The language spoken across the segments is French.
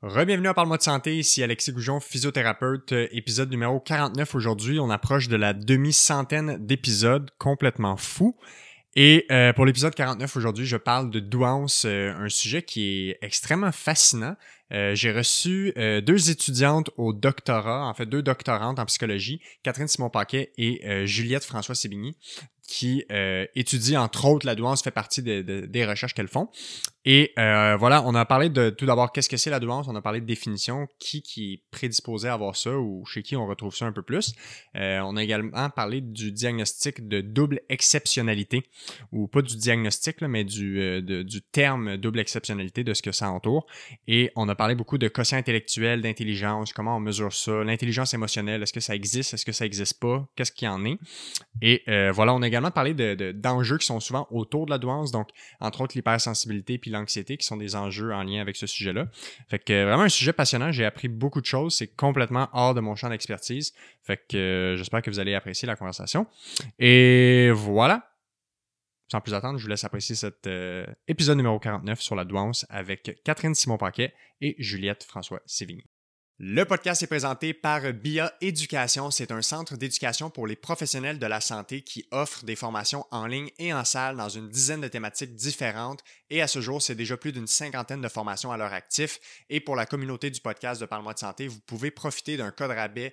Rebienvenue à Parle-moi de santé, ici Alexis Goujon, physiothérapeute, euh, épisode numéro 49 aujourd'hui. On approche de la demi-centaine d'épisodes complètement fous. Et euh, pour l'épisode 49 aujourd'hui, je parle de douance, euh, un sujet qui est extrêmement fascinant. J'ai reçu deux étudiantes au doctorat, en fait deux doctorantes en psychologie, Catherine Simon-Paquet et Juliette François-Sébigny, qui étudient entre autres la douance, fait partie des recherches qu'elles font. Et euh, voilà, on a parlé de tout d'abord qu'est-ce que c'est la douance, on a parlé de définition, qui qui est prédisposé à avoir ça ou chez qui on retrouve ça un peu plus. Euh, on a également parlé du diagnostic de double exceptionnalité, ou pas du diagnostic, mais du, euh, du terme double exceptionnalité, de ce que ça entoure. Et on a parlé beaucoup de quotient intellectuel, d'intelligence, comment on mesure ça, l'intelligence émotionnelle, est-ce que ça existe, est-ce que ça n'existe pas, qu'est-ce qu'il y en est. Et voilà, on a également parlé d'enjeux de, qui sont souvent autour de la douance, donc entre autres l'hypersensibilité puis l'anxiété qui sont des enjeux en lien avec ce sujet-là. Fait que vraiment un sujet passionnant, j'ai appris beaucoup de choses, c'est complètement hors de mon champ d'expertise. Fait que euh, j'espère que vous allez apprécier la conversation. Et voilà. Sans plus attendre, je vous laisse apprécier cet euh, épisode numéro 49 sur la douance avec Catherine Simon-Paquet et Juliette François Sévigny. Le podcast est présenté par BIA Éducation. C'est un centre d'éducation pour les professionnels de la santé qui offre des formations en ligne et en salle dans une dizaine de thématiques différentes. Et à ce jour, c'est déjà plus d'une cinquantaine de formations à leur actif. Et pour la communauté du podcast de Parle-moi de santé, vous pouvez profiter d'un code rabais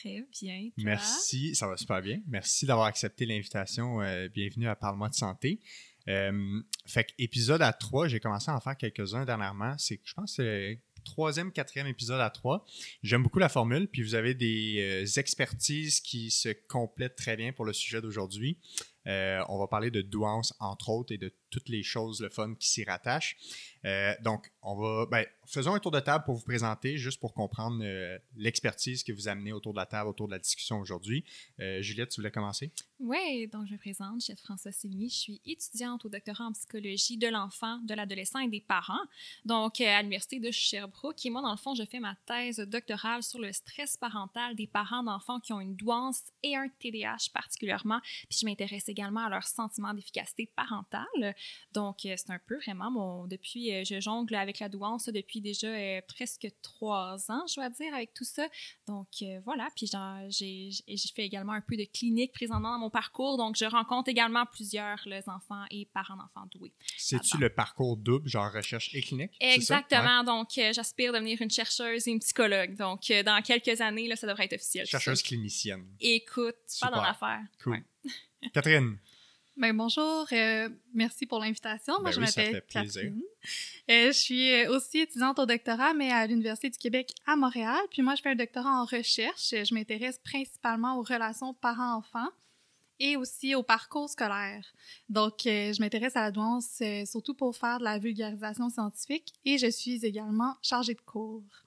Très bien. Merci, ça va super bien. Merci d'avoir accepté l'invitation. Euh, bienvenue à Parle-moi de santé. Euh, fait épisode à trois, j'ai commencé à en faire quelques-uns dernièrement. C'est, je pense, c'est troisième, quatrième épisode à trois. J'aime beaucoup la formule, puis vous avez des euh, expertises qui se complètent très bien pour le sujet d'aujourd'hui. on va parler de douance, entre autres, et de toutes les choses, le fun qui s'y rattachent. donc, on va, ben, faisons un tour de table pour vous présenter, juste pour comprendre euh, l'expertise que vous amenez autour de la table, autour de la discussion aujourd'hui. Euh, Juliette, tu voulais commencer? Oui, donc je me présente, Juliette François Sévigny. Je suis étudiante au doctorat en psychologie de l'enfant, de l'adolescent et des parents, donc euh, à l'Université de Sherbrooke. Et moi, dans le fond, je fais ma thèse doctorale sur le stress parental des parents d'enfants qui ont une douance et un TDAH particulièrement. Puis je m'intéresse également à leur sentiment d'efficacité parentale. Donc, c'est un peu vraiment mon. Depuis, je jongle avec la douance depuis déjà euh, presque trois ans, je dois dire, avec tout ça. Donc euh, voilà, puis j'ai fait également un peu de clinique présentement dans mon parcours, donc je rencontre également plusieurs les enfants et parents d'enfants doués. C'est-tu le parcours double, genre recherche et clinique? Exactement, donc euh, j'aspire devenir une chercheuse et une psychologue. Donc dans quelques années, là, ça devrait être officiel. Chercheuse clinicienne. Écoute, pas dans l'affaire. Cool. Catherine. Ben, bonjour, euh, merci pour l'invitation. Moi, ben je m'appelle Catherine. Euh, je suis euh, aussi étudiante au doctorat, mais à l'Université du Québec à Montréal. Puis moi, je fais un doctorat en recherche. Je m'intéresse principalement aux relations parents-enfants et aussi au parcours scolaire. Donc, je m'intéresse à la douance surtout pour faire de la vulgarisation scientifique et je suis également chargée de cours.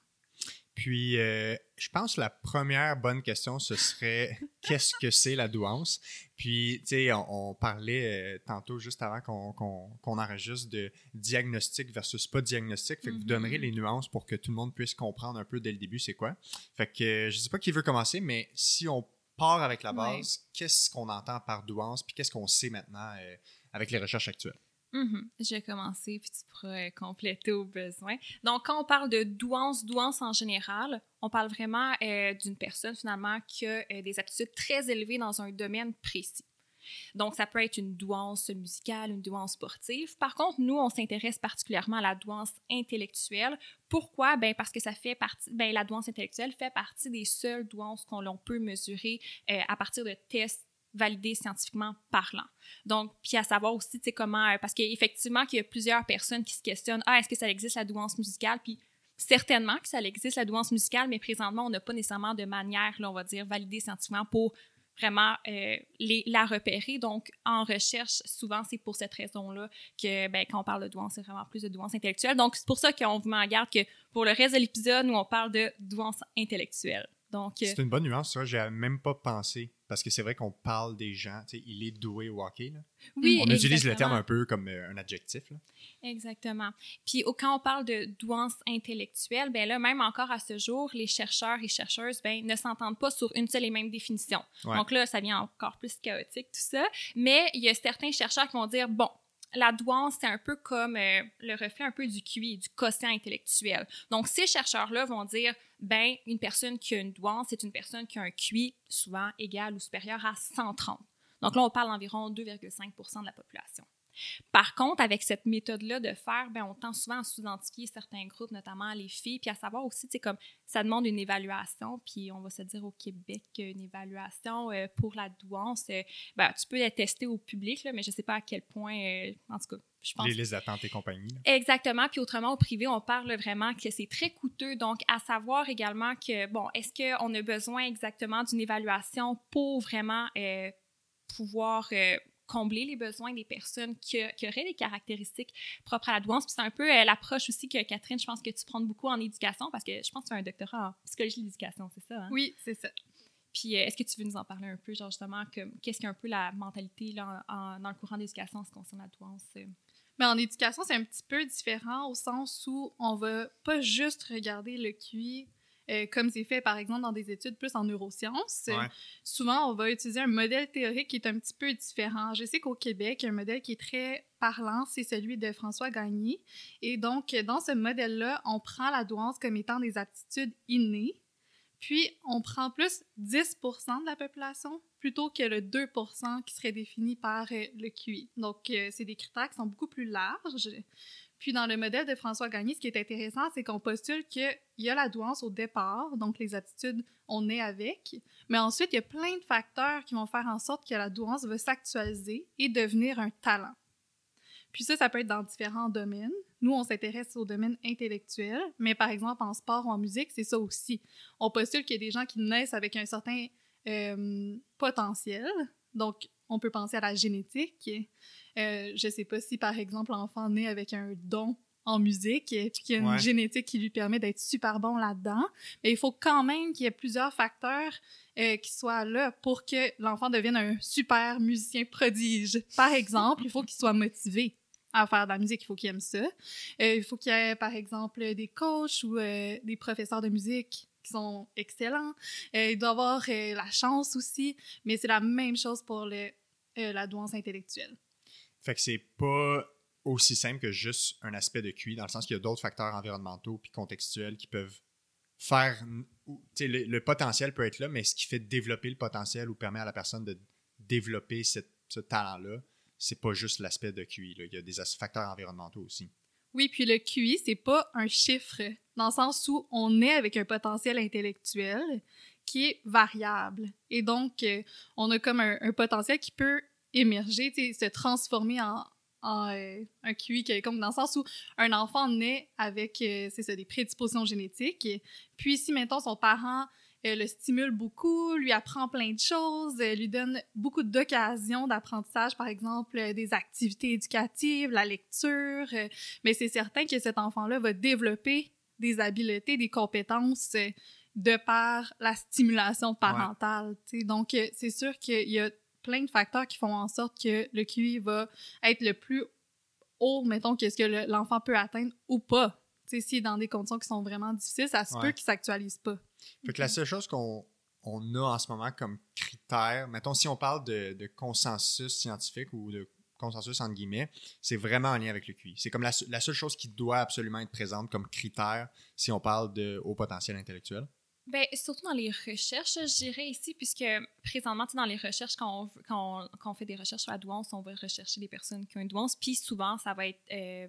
Puis, je pense que la première bonne question, ce serait qu'est-ce que c'est la douance? Puis, tu sais, on, parlait euh, tantôt, juste avant qu'on qu enregistre, de diagnostic versus pas diagnostic. Fait que vous donnerez mm-hmm. les nuances pour que tout le monde puisse comprendre un peu dès le début c'est quoi. Fait que euh, je sais pas qui veut commencer, mais si on part avec la base, qu'est-ce qu'on entend par douance? Puis qu'est-ce qu'on sait maintenant euh, avec les recherches actuelles? Mhm. Je vais commencer, puis tu pourras euh, compléter au besoin. Donc, quand on parle de douance, douance en général, on parle vraiment euh, d'une personne finalement qui a euh, des aptitudes très élevées dans un domaine précis. Donc, ça peut être une douance musicale, une douance sportive. Par contre, nous, on s'intéresse particulièrement à la douance intellectuelle. Pourquoi? Ben, parce que ça fait partie, ben, la douance intellectuelle fait partie des seules douances qu'on peut mesurer à partir de tests validé scientifiquement parlant. Donc, puis à savoir aussi, tu sais, comment, euh, parce qu'effectivement, qu'il y a plusieurs personnes qui se questionnent, ah, est-ce que ça existe la douance musicale? Puis certainement que ça existe la douance musicale, mais présentement, on n'a pas nécessairement de manière, là, on va dire, validée scientifiquement pour vraiment euh, la repérer. Donc, en recherche, souvent, c'est pour cette raison-là que ben, quand on parle de douance, c'est vraiment plus de douance intellectuelle. Donc, c'est pour ça qu'on vous met en garde que pour le reste de l'épisode, nous, on parle de douance intellectuelle. Donc, euh, c'est une bonne nuance, ça. J'ai même pas pensé. Parce que c'est vrai qu'on parle des gens, tu sais, il est doué au hockey. Là. Oui, On utilise le terme un peu comme euh, un adjectif. Là. Exactement. Puis quand on parle de douance intellectuelle, ben là, même encore à ce jour, les chercheurs et chercheuses ben, ne s'entendent pas sur une seule et même définition. Donc là, ça devient encore plus chaotique, tout ça. Mais il y a certains chercheurs qui vont dire, bon, la douance, c'est un peu comme euh, le reflet un peu du QI, du quotient intellectuel. Donc, ces chercheurs-là vont dire, ben, une personne qui a une douance, c'est une personne qui a un QI souvent égal ou supérieur à 130. Donc là, on parle d'environ 2,5% de la population. Par contre, avec cette méthode-là de faire, ben, on tend souvent à sous-identifier certains groupes, notamment les filles, puis à savoir aussi, c'est comme ça demande une évaluation, puis on va se dire au Québec une évaluation euh, pour la douance, euh, ben, tu peux la tester au public, là, mais je ne sais pas à quel point, euh, en tout cas, je pense. Les listes d'attente et compagnie. Exactement. Puis autrement, au privé, on parle vraiment que c'est très coûteux. Donc, à savoir également que, bon, est-ce qu'on a besoin exactement d'une évaluation pour vraiment pouvoir combler les besoins des personnes qui, auraient des caractéristiques propres à la douance. Puis c'est un peu euh, l'approche aussi que Catherine, je pense que tu prends beaucoup en éducation parce que je pense que tu as un doctorat en psychologie de l'éducation, c'est ça? Hein? Oui, c'est ça. Puis euh, est-ce que tu veux nous en parler un peu, genre justement, qu'est-ce qu'un peu la mentalité là, dans le courant d'éducation en ce qui concerne la douance? Euh? Mais en éducation, c'est un petit peu différent au sens où on va pas juste regarder le QI euh, comme c'est fait par exemple dans des études plus en neurosciences. Souvent, on va utiliser un modèle théorique qui est un petit peu différent. Je sais qu'au Québec, un modèle qui est très parlant, c'est celui de François Gagné. Et donc, dans ce modèle-là, on prend la douance comme étant des aptitudes innées. Puis, on prend plus 10% de la population plutôt que le 2% qui serait défini par euh, le QI. Donc, euh, c'est des critères qui sont beaucoup plus larges. Puis dans le modèle de François Gagné, ce qui est intéressant, c'est qu'on postule qu'il y a la douance au départ, donc les attitudes, on est avec, mais ensuite, il y a plein de facteurs qui vont faire en sorte que la douance va s'actualiser et devenir un talent. Puis ça, ça peut être dans différents domaines. Nous, on s'intéresse au domaine intellectuel, mais par exemple, en sport ou en musique, c'est ça aussi. On postule qu'il y a des gens qui naissent avec un certain euh, potentiel, donc on peut penser à la génétique. Euh, je sais pas si, par exemple, l'enfant naît avec un don en musique et qu'il y a une génétique qui lui permet d'être super bon là-dedans. Mais il faut quand même qu'il y ait plusieurs facteurs euh, qui soient là pour que l'enfant devienne un super musicien prodige. Par exemple, il faut qu'il soit motivé à faire de la musique, il faut qu'il aime ça. Euh, il faut qu'il y ait, par exemple, des coachs ou euh, des professeurs de musique qui sont excellents. il doit avoir la chance aussi, mais c'est la même chose pour le, la douance intellectuelle. Fait que c'est pas aussi simple que juste un aspect de QI, dans le sens qu'il y a d'autres facteurs environnementaux puis contextuels qui peuvent faire. Le, le, potentiel peut être là, mais ce qui fait développer le potentiel ou permet à la personne de développer ce talent-là, c'est pas juste l'aspect de QI. Là. Il y a des facteurs environnementaux aussi. Oui, puis le QI, c'est pas un chiffre, dans le sens où on est avec un potentiel intellectuel qui est variable. Et donc, euh, on a comme un potentiel qui peut émerger, se transformer en, euh, un QI comme dans le sens où un enfant naît avec euh, c'est ça, des prédispositions génétiques. Puis si, maintenant son parent euh, le stimule beaucoup, lui apprend plein de choses, lui donne beaucoup d'occasions d'apprentissage, par exemple des activités éducatives, la lecture, mais c'est certain que cet enfant-là va développer des habiletés, des compétences de par la stimulation parentale. Donc, c'est sûr qu'il y a plein de facteurs qui font en sorte que le QI va être le plus haut, mettons, que ce que l'enfant peut atteindre ou pas. Tu sais, si dans des conditions qui sont vraiment difficiles, ça se peut qu'il ne s'actualise pas. Fait que la seule chose qu'on on a en ce moment comme critère, mettons, si on parle de, de consensus scientifique ou de consensus entre guillemets, c'est vraiment en lien avec le QI. C'est comme la, la, seule chose qui doit absolument être présente comme critère si on parle de haut potentiel intellectuel. Bien, surtout dans les recherches, je dirais ici, puisque présentement, dans les recherches, quand on, quand, on, fait des recherches sur la douance, on va rechercher des personnes qui ont une douance, puis souvent, ça va être euh,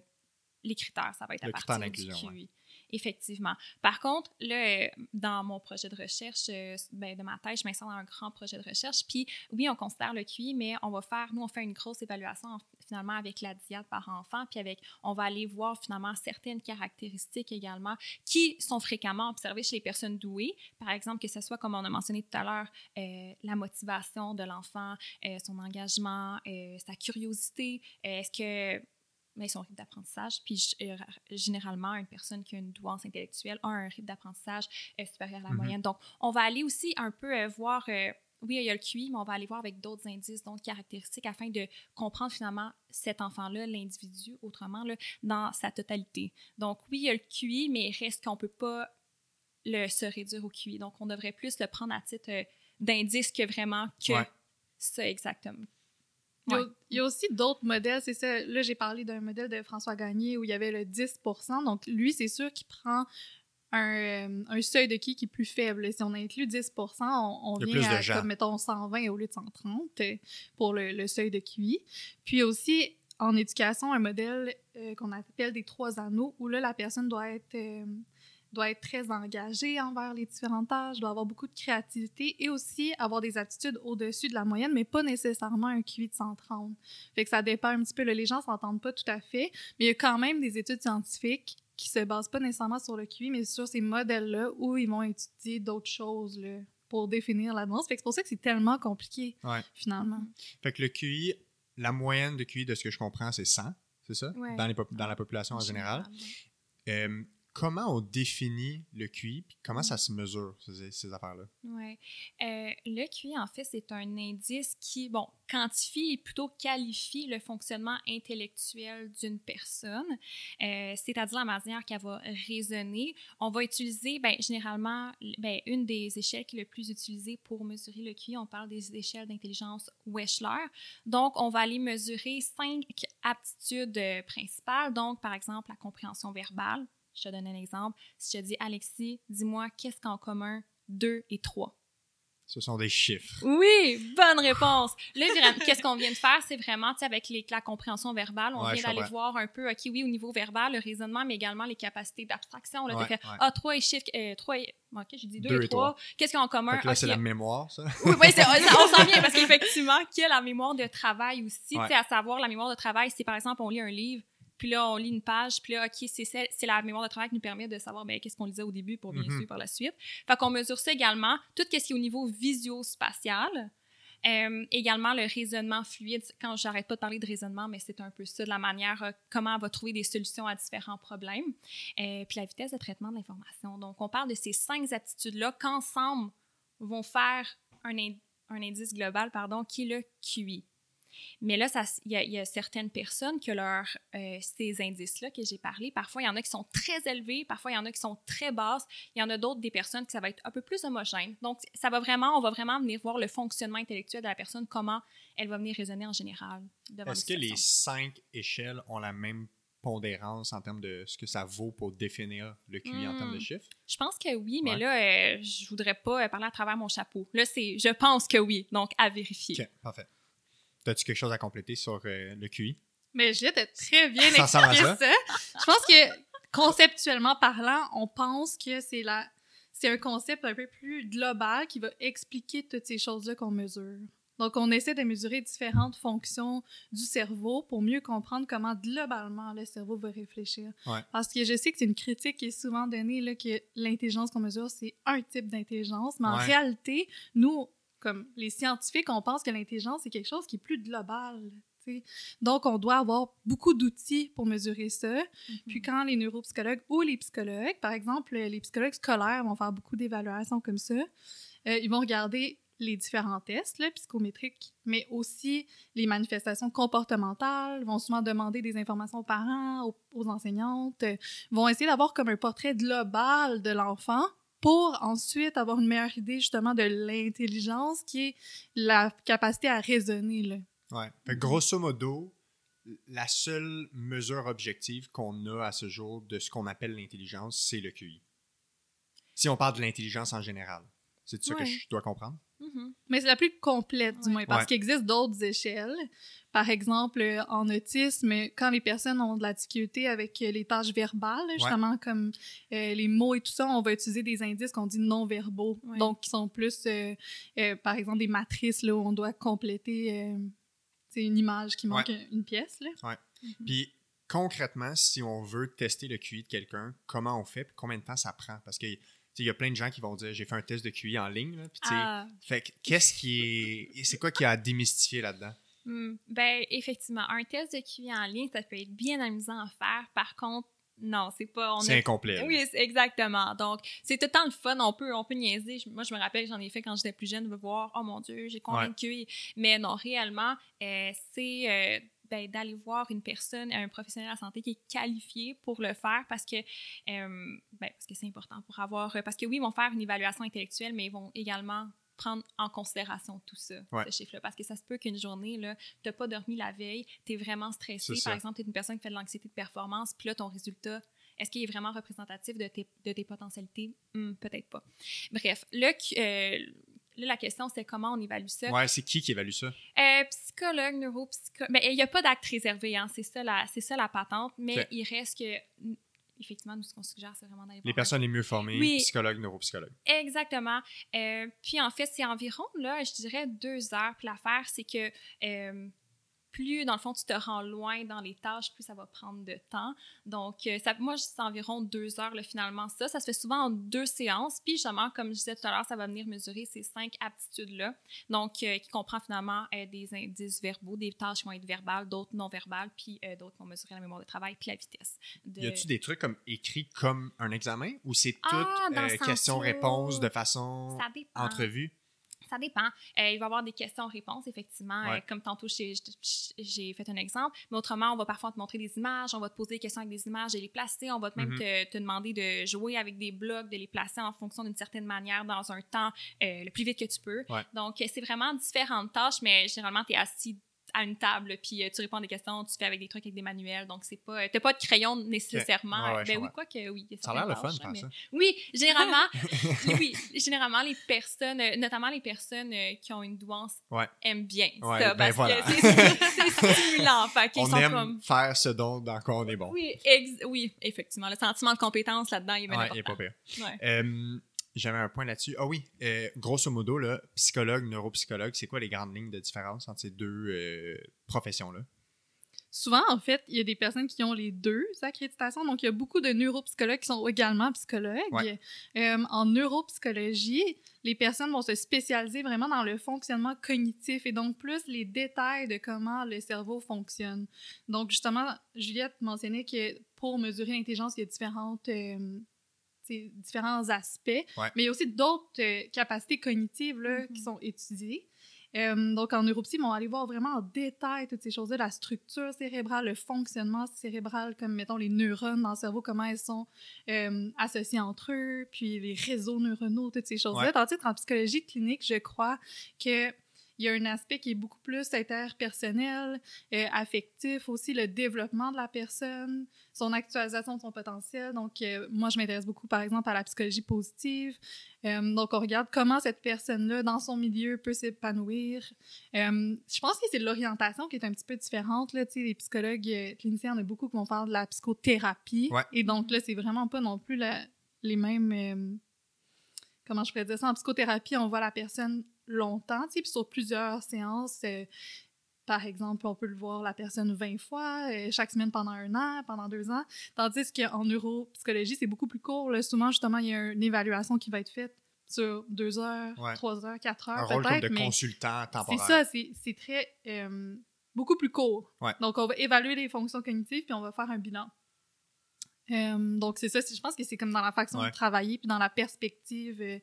les critères, ça va être à partir du QI. Effectivement. Par contre, là, euh, dans mon projet de recherche, euh, ben, de ma thèse, je m'insère dans un grand projet de recherche. Puis, oui, on considère le QI, mais on va faire, nous, on fait une grosse évaluation finalement avec la diade par enfant, puis avec, on va aller voir finalement certaines caractéristiques également qui sont fréquemment observées chez les personnes douées. Par exemple, que ce soit, comme on a mentionné tout à l'heure, euh, la motivation de l'enfant, son engagement, sa curiosité. Est-ce que mais son rythme d'apprentissage. Puis euh, généralement, une personne qui a une douance intellectuelle a un rythme d'apprentissage euh, supérieur à la mm-hmm. moyenne. Donc, on va aller aussi un peu euh, voir, oui, il y a le QI, mais on va aller voir avec d'autres indices, d'autres caractéristiques afin de comprendre finalement cet enfant-là, l'individu, autrement, là, dans sa totalité. Donc, oui, il y a le QI, mais il reste qu'on ne peut pas le, se réduire au QI. Donc, on devrait plus le prendre à titre d'indice que vraiment que ça exactement. Il y, a, aussi d'autres modèles, c'est ça. Là, j'ai parlé d'un modèle de François Gagné où il y avait le 10% Donc, lui, c'est sûr qu'il prend un, un, seuil de qui qui est plus faible. Si on inclut 10 on, on vient à, comme, mettons, 120 au lieu de 130 euh, pour le, le seuil de QI. Puis aussi, en éducation, un modèle euh, qu'on appelle des trois anneaux, où là, la personne doit être... Euh, doit être très engagé envers les différentes tâches, doit avoir beaucoup de créativité et aussi avoir des attitudes au-dessus de la moyenne, mais pas nécessairement un QI de 130. Fait que ça dépend un petit peu. les gens s'entendent pas tout à fait, mais il y a quand même des études scientifiques qui se basent pas nécessairement sur le QI, mais sur ces modèles-là où ils vont étudier d'autres choses là, pour définir la nuance. Fait que c'est pour ça que c'est tellement compliqué, finalement. Fait que le QI, la moyenne de QI, de ce que je comprends, c'est 100, c'est ça? Dans, les dans la population en, général. Euh, comment on définit le QI, puis comment ça se mesure, ces, affaires-là? Oui. Euh, le QI, en fait, c'est un indice qui, bon, quantifie et plutôt qualifie le fonctionnement intellectuel d'une personne, euh, c'est-à-dire la manière qu'elle va raisonner. On va utiliser, ben, généralement, ben, une des échelles qui est le plus utilisée pour mesurer le QI, on parle des échelles d'intelligence Wechsler. Donc, on va aller mesurer cinq aptitudes euh, principales, donc, par exemple, la compréhension verbale, je te donne un exemple. Si je te dis, Alexis, dis-moi, qu'est-ce qu'en commun 2 et 3? Ce sont des chiffres. Oui, bonne réponse. Là, qu'est-ce qu'on vient de faire? C'est vraiment, tu sais, avec la compréhension verbale, on vient d'aller voir un peu, OK, oui, au niveau verbal, le raisonnement, mais également les capacités d'abstraction. Là, ouais, ah, 3 et chiffres, euh, 3 et, OK, j'ai dit 2 et 3. Qu'est-ce qu'on a en commun? là, c'est la mémoire, ça? Oui, oui on s'en vient parce qu'effectivement, qu'il y a la mémoire de travail aussi. Tu sais, à savoir, la mémoire de travail, c'est par exemple, on lit un livre, puis là, on lit une page, puis là, OK, c'est la mémoire de travail qui nous permet de savoir ben, qu'est-ce qu'on lisait au début pour bien mm-hmm. suivre par la suite. Fait qu'on mesure ça également, tout ce qui est au niveau visio-spatial. Euh, également, le raisonnement fluide. Quand j'arrête pas de parler de raisonnement, mais c'est un peu ça, de la manière euh, comment on va trouver des solutions à différents problèmes. Euh, puis la vitesse de traitement de l'information. Donc, on parle de ces cinq aptitudes-là qu'ensemble vont faire un, un indice global, pardon, qui est le QI. Mais là, il y, a certaines personnes qui ont euh, ces indices-là que j'ai parlé. Parfois, il y en a qui sont très élevés, parfois, il y en a qui sont très basses. Il y en a d'autres, des personnes qui ça va être un peu plus homogène. Donc, ça va vraiment, on va vraiment venir voir le fonctionnement intellectuel de la personne, comment elle va venir raisonner en général. Est-ce que les cinq échelles ont la même pondérance en termes de ce que ça vaut pour définir le QI en termes de hmm. chiffres? Je pense que oui, mais là, euh, je voudrais pas parler à travers mon chapeau. Là, c'est je pense que oui, donc à vérifier. OK, parfait. As-tu quelque chose à compléter sur euh, le QI? Mais je viens très bien expliquer ça. ça. Je pense que conceptuellement parlant, on pense que c'est la c'est un concept un peu plus global qui va expliquer toutes ces choses-là qu'on mesure. Donc, on essaie de mesurer différentes fonctions du cerveau pour mieux comprendre comment globalement le cerveau va réfléchir. Parce que je sais que c'est une critique qui est souvent donnée là, que l'intelligence qu'on mesure, c'est un type d'intelligence, mais en réalité, nous, comme les scientifiques, on pense que l'intelligence, c'est quelque chose qui est plus global. Donc, on doit avoir beaucoup d'outils pour mesurer ça. Mm-hmm. Puis quand les neuropsychologues ou les psychologues, par exemple, les psychologues scolaires vont faire beaucoup d'évaluations comme ça, euh, ils vont regarder les différents tests là, psychométriques, mais aussi les manifestations comportementales, vont souvent demander des informations aux parents, aux, aux enseignantes, vont essayer d'avoir comme un portrait global de l'enfant pour ensuite avoir une meilleure idée justement de l'intelligence qui est la capacité à raisonner. Là. Ouais. Fait, grosso modo, la seule mesure objective qu'on a à ce jour de ce qu'on appelle l'intelligence, c'est le QI. Si on parle de l'intelligence en général. C'est ça que je dois comprendre? Mhm. Mais c'est la plus complète, du Ouais. moins, parce Ouais. qu'il existe d'autres échelles. Par exemple, euh, en autisme, quand les personnes ont de la difficulté avec euh, les tâches verbales, justement comme euh, les mots et tout ça, on va utiliser des indices qu'on dit non-verbaux. Ouais. Donc, qui sont plus, euh, euh, par exemple, des matrices là, où on doit compléter euh, c'est une image qui manque une pièce. Là. Puis concrètement, si on veut tester le QI de quelqu'un, comment on fait? Puis combien de temps ça prend? Parce sais, il y a plein de gens qui vont dire j'ai fait un test de QI en ligne. Là, Ah, fait qu'est-ce qui est. C'est quoi qui a à démystifier là-dedans? hmm. Ben, effectivement, un test de QI en ligne, ça peut être bien amusant à faire. Par contre, non, c'est pas. C'est incomplet. Oui, c'est- exactement. Donc, c'est tout le temps le fun. On peut, on peut niaiser. Moi, je me rappelle que j'en ai fait quand j'étais plus jeune, de voir, oh mon Dieu, j'ai combien Ouais. de QI. Mais non, réellement, euh, c'est euh, ben, d'aller voir une personne, un professionnel de la santé qui est qualifié pour le faire parce que euh, ben, parce que c'est important pour avoir. Parce que oui, ils vont faire une évaluation intellectuelle, mais ils vont également prendre en considération tout ça, Ouais. ce chiffre-là. Parce que ça se peut qu'une journée, tu n'as pas dormi la veille, tu es vraiment stressé. Par exemple, tu es une personne qui fait de l'anxiété de performance, puis là, ton résultat, est-ce qu'il est vraiment représentatif de tes, de tes potentialités? Hmm, Peut-être pas. Bref, euh, là, la question, c'est comment on évalue ça. Ouais, c'est qui qui évalue ça? Euh, psychologue, neuropsychologue. Ben, il n'y a pas d'acte réservé, hein, c'est ça, la- ça la patente, mais il reste que, effectivement, nous, ce qu'on suggère, c'est vraiment d'aller Les personnes les mieux formées, Oui. psychologues, neuropsychologues. Exactement. Euh, puis en fait, c'est environ, là, je dirais deux heures. Puis l'affaire, c'est que euh, plus, dans le fond, tu te rends loin dans les tâches, plus ça va prendre de temps. Donc, euh, ça, moi, c'est environ deux heures, là, finalement, ça. Ça se fait souvent en deux séances. Puis, justement, comme je disais tout à l'heure, ça va venir mesurer ces cinq aptitudes-là. Donc, euh, qui comprend finalement euh, des indices verbaux, des tâches qui vont être verbales, d'autres non verbales, puis d'autres qui vont mesurer la mémoire de travail, puis la vitesse. De... Y a-tu des trucs comme écrits comme un examen ou c'est tout Ah, question-réponse de façon entrevue? Ça dépend. Euh, il va y avoir des questions-réponses, effectivement. Ouais. Euh, comme tantôt, j'ai fait un exemple. Mais autrement, on va parfois te montrer des images, on va te poser des questions avec des images, de les placer. On va même Mhm. te, te demander de jouer avec des blocs, de les placer en fonction d'une certaine manière dans un temps euh, le plus vite que tu peux. Ouais. Donc, c'est vraiment différentes tâches, mais généralement, tu es assis à une table, puis euh, tu réponds à des questions, tu fais avec des trucs avec des manuels, donc c'est pas, t'as pas de crayon nécessairement. Ouais, ouais, je ben oui, quoi que oui. Ça a l'air le fun tâches, ça. mais- oui, généralement, oui, généralement les personnes, euh, notamment les personnes euh, qui ont une douance, Ouais. aiment bien ça ben parce voilà. que c'est- stimulant. Fait qu'ils On sont aime comme faire ce dont dans quoi on est bon. oui, ex- oui, effectivement, le sentiment de compétence là-dedans il est bien il est pas pire. J'avais un point là-dessus. Ah oui, euh, grosso modo, là, psychologue, neuropsychologue, c'est quoi les grandes lignes de différence entre ces deux euh, professions-là? Souvent, en fait, il y a des personnes qui ont les deux accréditations. Donc, il y a beaucoup de neuropsychologues qui sont également psychologues. Ouais. Euh, en neuropsychologie, les personnes vont se spécialiser vraiment dans le fonctionnement cognitif et donc plus les détails de comment le cerveau fonctionne. Donc, justement, Juliette mentionnait que pour mesurer l'intelligence, il y a différentes, différents aspects, Ouais. mais il y a aussi d'autres euh, capacités cognitives là, qui Mhm. sont étudiées. Euh, donc, en neuropsy, ils vont aller voir vraiment en détail toutes ces choses-là, la structure cérébrale, le fonctionnement cérébral, comme, mettons, les neurones dans le cerveau, comment elles sont euh, associées entre eux, puis les réseaux neuronaux, toutes ces choses-là. Ouais. Tandis qu'en psychologie clinique, je crois que il y a un aspect qui est beaucoup plus interpersonnel, euh, affectif aussi, le développement de la personne, son actualisation de son potentiel. Donc, euh, moi, je m'intéresse beaucoup, par exemple, à la psychologie positive. Euh, donc, on regarde comment cette personne-là, dans son milieu, peut s'épanouir. Je pense que c'est l'orientation qui est un petit peu différente. Là. Les psychologues cliniciens, en a beaucoup qui vont faire de la psychothérapie. Ouais. Et donc, là, c'est vraiment pas non plus la- les mêmes... comment je pourrais dire ça? En psychothérapie, on voit la personne longtemps, puis sur plusieurs séances. euh, par exemple, on peut le voir la personne 20 fois, euh, chaque semaine pendant un an, pendant deux ans. Tandis qu'en neuropsychologie, c'est beaucoup plus court. Là. Souvent, justement, il y a une évaluation qui va être faite sur deux heures, Ouais. trois heures, quatre Un heures, rôle comme de mais consultant c'est temporaire. ça, c'est c'est très... euh, beaucoup plus court. Ouais. Donc, on va évaluer les fonctions cognitives, puis on va faire un bilan. Euh, donc, c'est ça. Je pense que c'est comme dans la façon Ouais. de travailler, puis dans la perspective euh,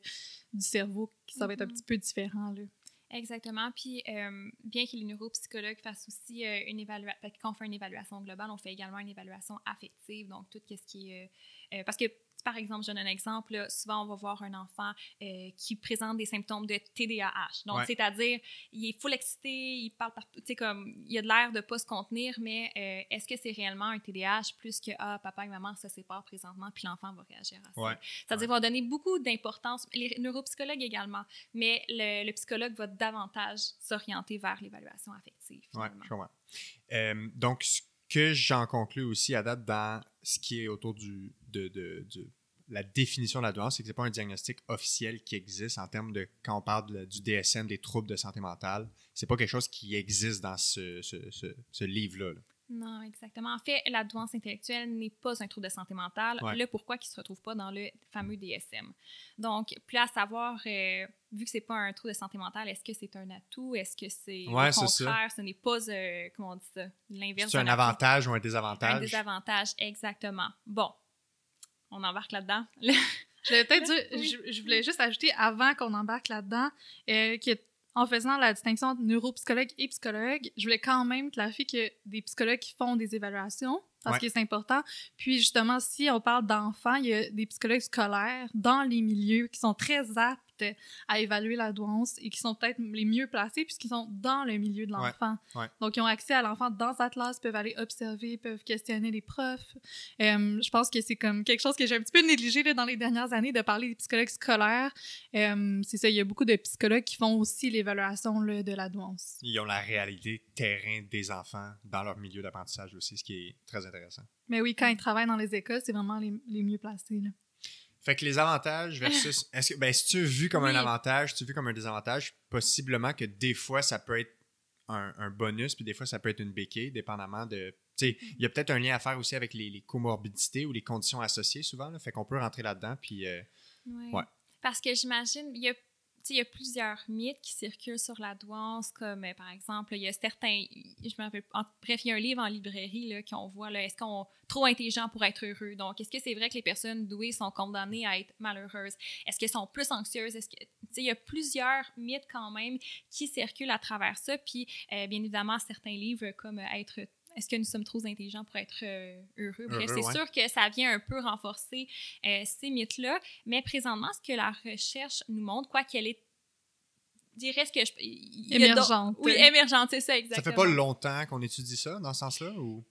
du cerveau, que ça va être un Mhm. petit peu différent. Là. Exactement. Puis, euh, bien que les neuropsychologues fassent aussi euh, une évaluation, quand on fait une évaluation globale, on fait également une évaluation affective, donc tout ce qui est. euh, euh, parce que par exemple, je donne un exemple, là, souvent on va voir un enfant euh, qui présente des symptômes de TDAH. Donc, Ouais. c'est-à-dire, il est full excité, il parle partout, tu sais, comme, il a de l'air de pas se contenir, mais euh, est-ce que c'est réellement un TDAH plus que, ah, papa et maman se séparent présentement, puis l'enfant va réagir à ça? Ouais. C'est-à-dire, va donner beaucoup d'importance, les neuropsychologues également, mais le, le psychologue va davantage s'orienter vers l'évaluation affective. Ouais, finalement. je comprends. Euh, donc, ce que j'en conclus aussi à date dans ce qui est autour de, de- la définition de la douance, c'est que ce n'est pas un diagnostic officiel qui existe en termes de, quand on parle du DSM, des troubles de santé mentale, c'est pas quelque chose qui existe dans ce, ce- ce- ce livre-là. là. Non, exactement. En fait, la douance intellectuelle n'est pas un trouble de santé mentale. Ouais. Le pourquoi qui se retrouve pas dans le fameux DSM. Donc, plus à savoir, euh, vu que c'est pas un trouble de santé mentale, est-ce que c'est un atout? Est-ce que c'est Ouais, au ça. contraire? Ce n'est pas, euh, comment on dit ça, l'inverse C'est un atout. avantage ou un Un désavantage? désavantage, exactement. Bon, on embarque là-dedans. Je Oui. je, je voulais juste ajouter avant qu'on embarque là-dedans, euh, que en faisant la distinction entre neuropsychologue et psychologue, je voulais quand même clarifier que des psychologues qui font des évaluations, parce Ouais. que c'est important. Puis justement, si on parle d'enfants, il y a des psychologues scolaires dans les milieux qui sont très aptes à évaluer la douance et qui sont peut-être les mieux placés puisqu'ils sont dans le milieu de l'enfant. ouais. Donc, ils ont accès à l'enfant dans sa classe, peuvent aller observer, peuvent questionner les profs. Euh, je pense que c'est comme quelque chose que j'ai un petit peu négligé là, dans les dernières années de parler des psychologues scolaires. Euh, c'est ça, il y a beaucoup de psychologues qui font aussi l'évaluation là, de la douance. Ils ont la réalité terrain des enfants dans leur milieu d'apprentissage aussi, ce qui est très intéressant. Mais oui, quand ils travaillent dans les écoles, c'est vraiment les, les mieux placés. là. Fait que les avantages versus. Est-ce que ben, si tu vu comme un Oui. avantage, si tu vu comme un désavantage, possiblement que des fois ça peut être un, un bonus, puis des fois ça peut être une béquille, dépendamment de. Tu sais, il y a peut-être un lien à faire aussi avec les, les comorbidités ou les conditions associées souvent. Là, fait qu'on peut rentrer là-dedans, puis. euh, Ouais. Ouais. Parce que j'imagine, il y a, il y a plusieurs mythes qui circulent sur la douance, comme euh, par exemple, il y a certains. Je me rappelle, bref, il y a un livre en librairie là, qu'on voit, là, est-ce qu'on est trop intelligent pour être heureux? Donc, est-ce que c'est vrai que les personnes douées sont condamnées à être malheureuses? Est-ce qu'elles sont plus anxieuses? Est-ce que, il y a plusieurs mythes quand même qui circulent à travers ça. Puis, euh, bien évidemment, certains livres comme euh, être est-ce que nous sommes trop intelligents pour être euh, heureux? Bref, Heureux, c'est ouais. sûr que ça vient un peu renforcer euh, ces mythes-là. Mais présentement, ce que la recherche nous montre, quoi qu'elle est, dirais ce que je... il y a d'autres- Émergente. Oui, émergente, c'est ça, Ça exactement. fait pas longtemps qu'on étudie ça dans ce sens-là ou?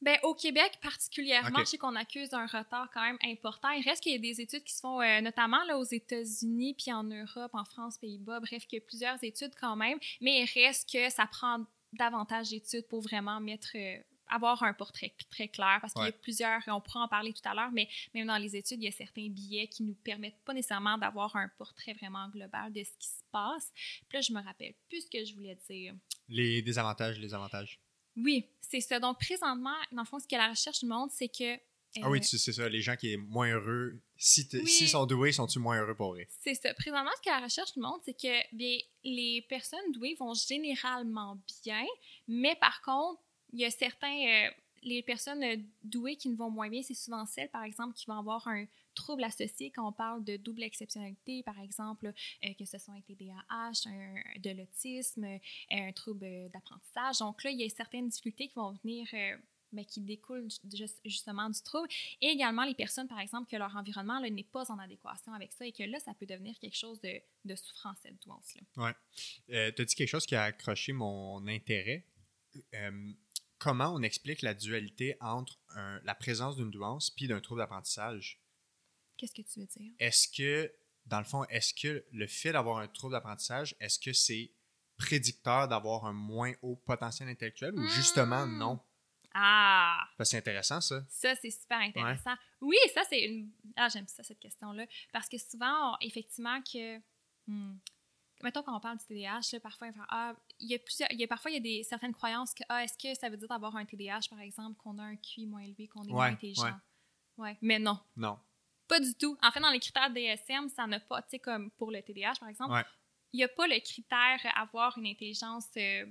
Ben, au Québec particulièrement, je sais qu'on accuse un retard quand même important. Il reste qu'il y a des études qui se font euh, notamment là, aux États-Unis, puis en Europe, en France, Pays-Bas. Bref, qu'il y a plusieurs études quand même. Mais il reste que ça prend davantage d'études pour vraiment mettre... euh, avoir un portrait très clair parce qu'il y a plusieurs, on pourra en parler tout à l'heure, mais même dans les études, il y a certains billets qui nous permettent pas nécessairement d'avoir un portrait vraiment global de ce qui se passe. Puis là, je me rappelle plus ce que je voulais dire. Les désavantages, les avantages. Oui, c'est ça. Donc, présentement, dans le fond, ce que la recherche montre, c'est que Ah oui, euh, tu- c'est ça. Les gens qui sont moins heureux, si Oui. s'ils sont doués, sont-ils moins heureux pour vrai? C'est ça. Présentement, ce que la recherche nous montre, c'est que bien, les personnes douées vont généralement bien, mais par contre, il y a certains. euh, les personnes euh, douées qui ne vont moins bien, c'est souvent celles, par exemple, qui vont avoir un trouble associé quand on parle de double exceptionnalité, par exemple, euh, que ce soit un TDAH, un- de l'autisme, euh, un trouble d'apprentissage. Donc là, il y a certaines difficultés qui vont venir. Ben, qui découlent juste- justement du trouble. Et également les personnes, par exemple, que leur environnement n'est pas en adéquation avec ça et que là, ça peut devenir quelque chose de, de souffrance, cette douance-là. Euh, tu as dit quelque chose qui a accroché mon intérêt. Euh, comment on explique la dualité entre un- la présence d'une douance puis d'un trouble d'apprentissage? Qu'est-ce que tu veux dire? Est-ce que, dans le fond, est-ce que le fait d'avoir un trouble d'apprentissage, est-ce que c'est prédicteur d'avoir un moins haut potentiel intellectuel ou justement Hmm. non? Ah! C'est intéressant, ça. Ça, c'est super intéressant. Oui, ça, c'est une. Ah, j'aime ça, cette question-là. Parce que souvent, on- effectivement, que. hmm, Mettons, quand on parle du TDAH, là, parfois, il ah, il y a plusieurs. Il y a, parfois, il y a des, certaines croyances que, ah, est-ce que ça veut dire d'avoir un TDAH, par exemple, qu'on a un QI moins élevé, qu'on est moins intelligent? ouais. Ouais. Mais non. Non. Pas du tout. En fait, dans les critères DSM, ça n'a pas, tu sais, comme pour le TDAH, par exemple, il n'y a pas le critère avoir une intelligence euh,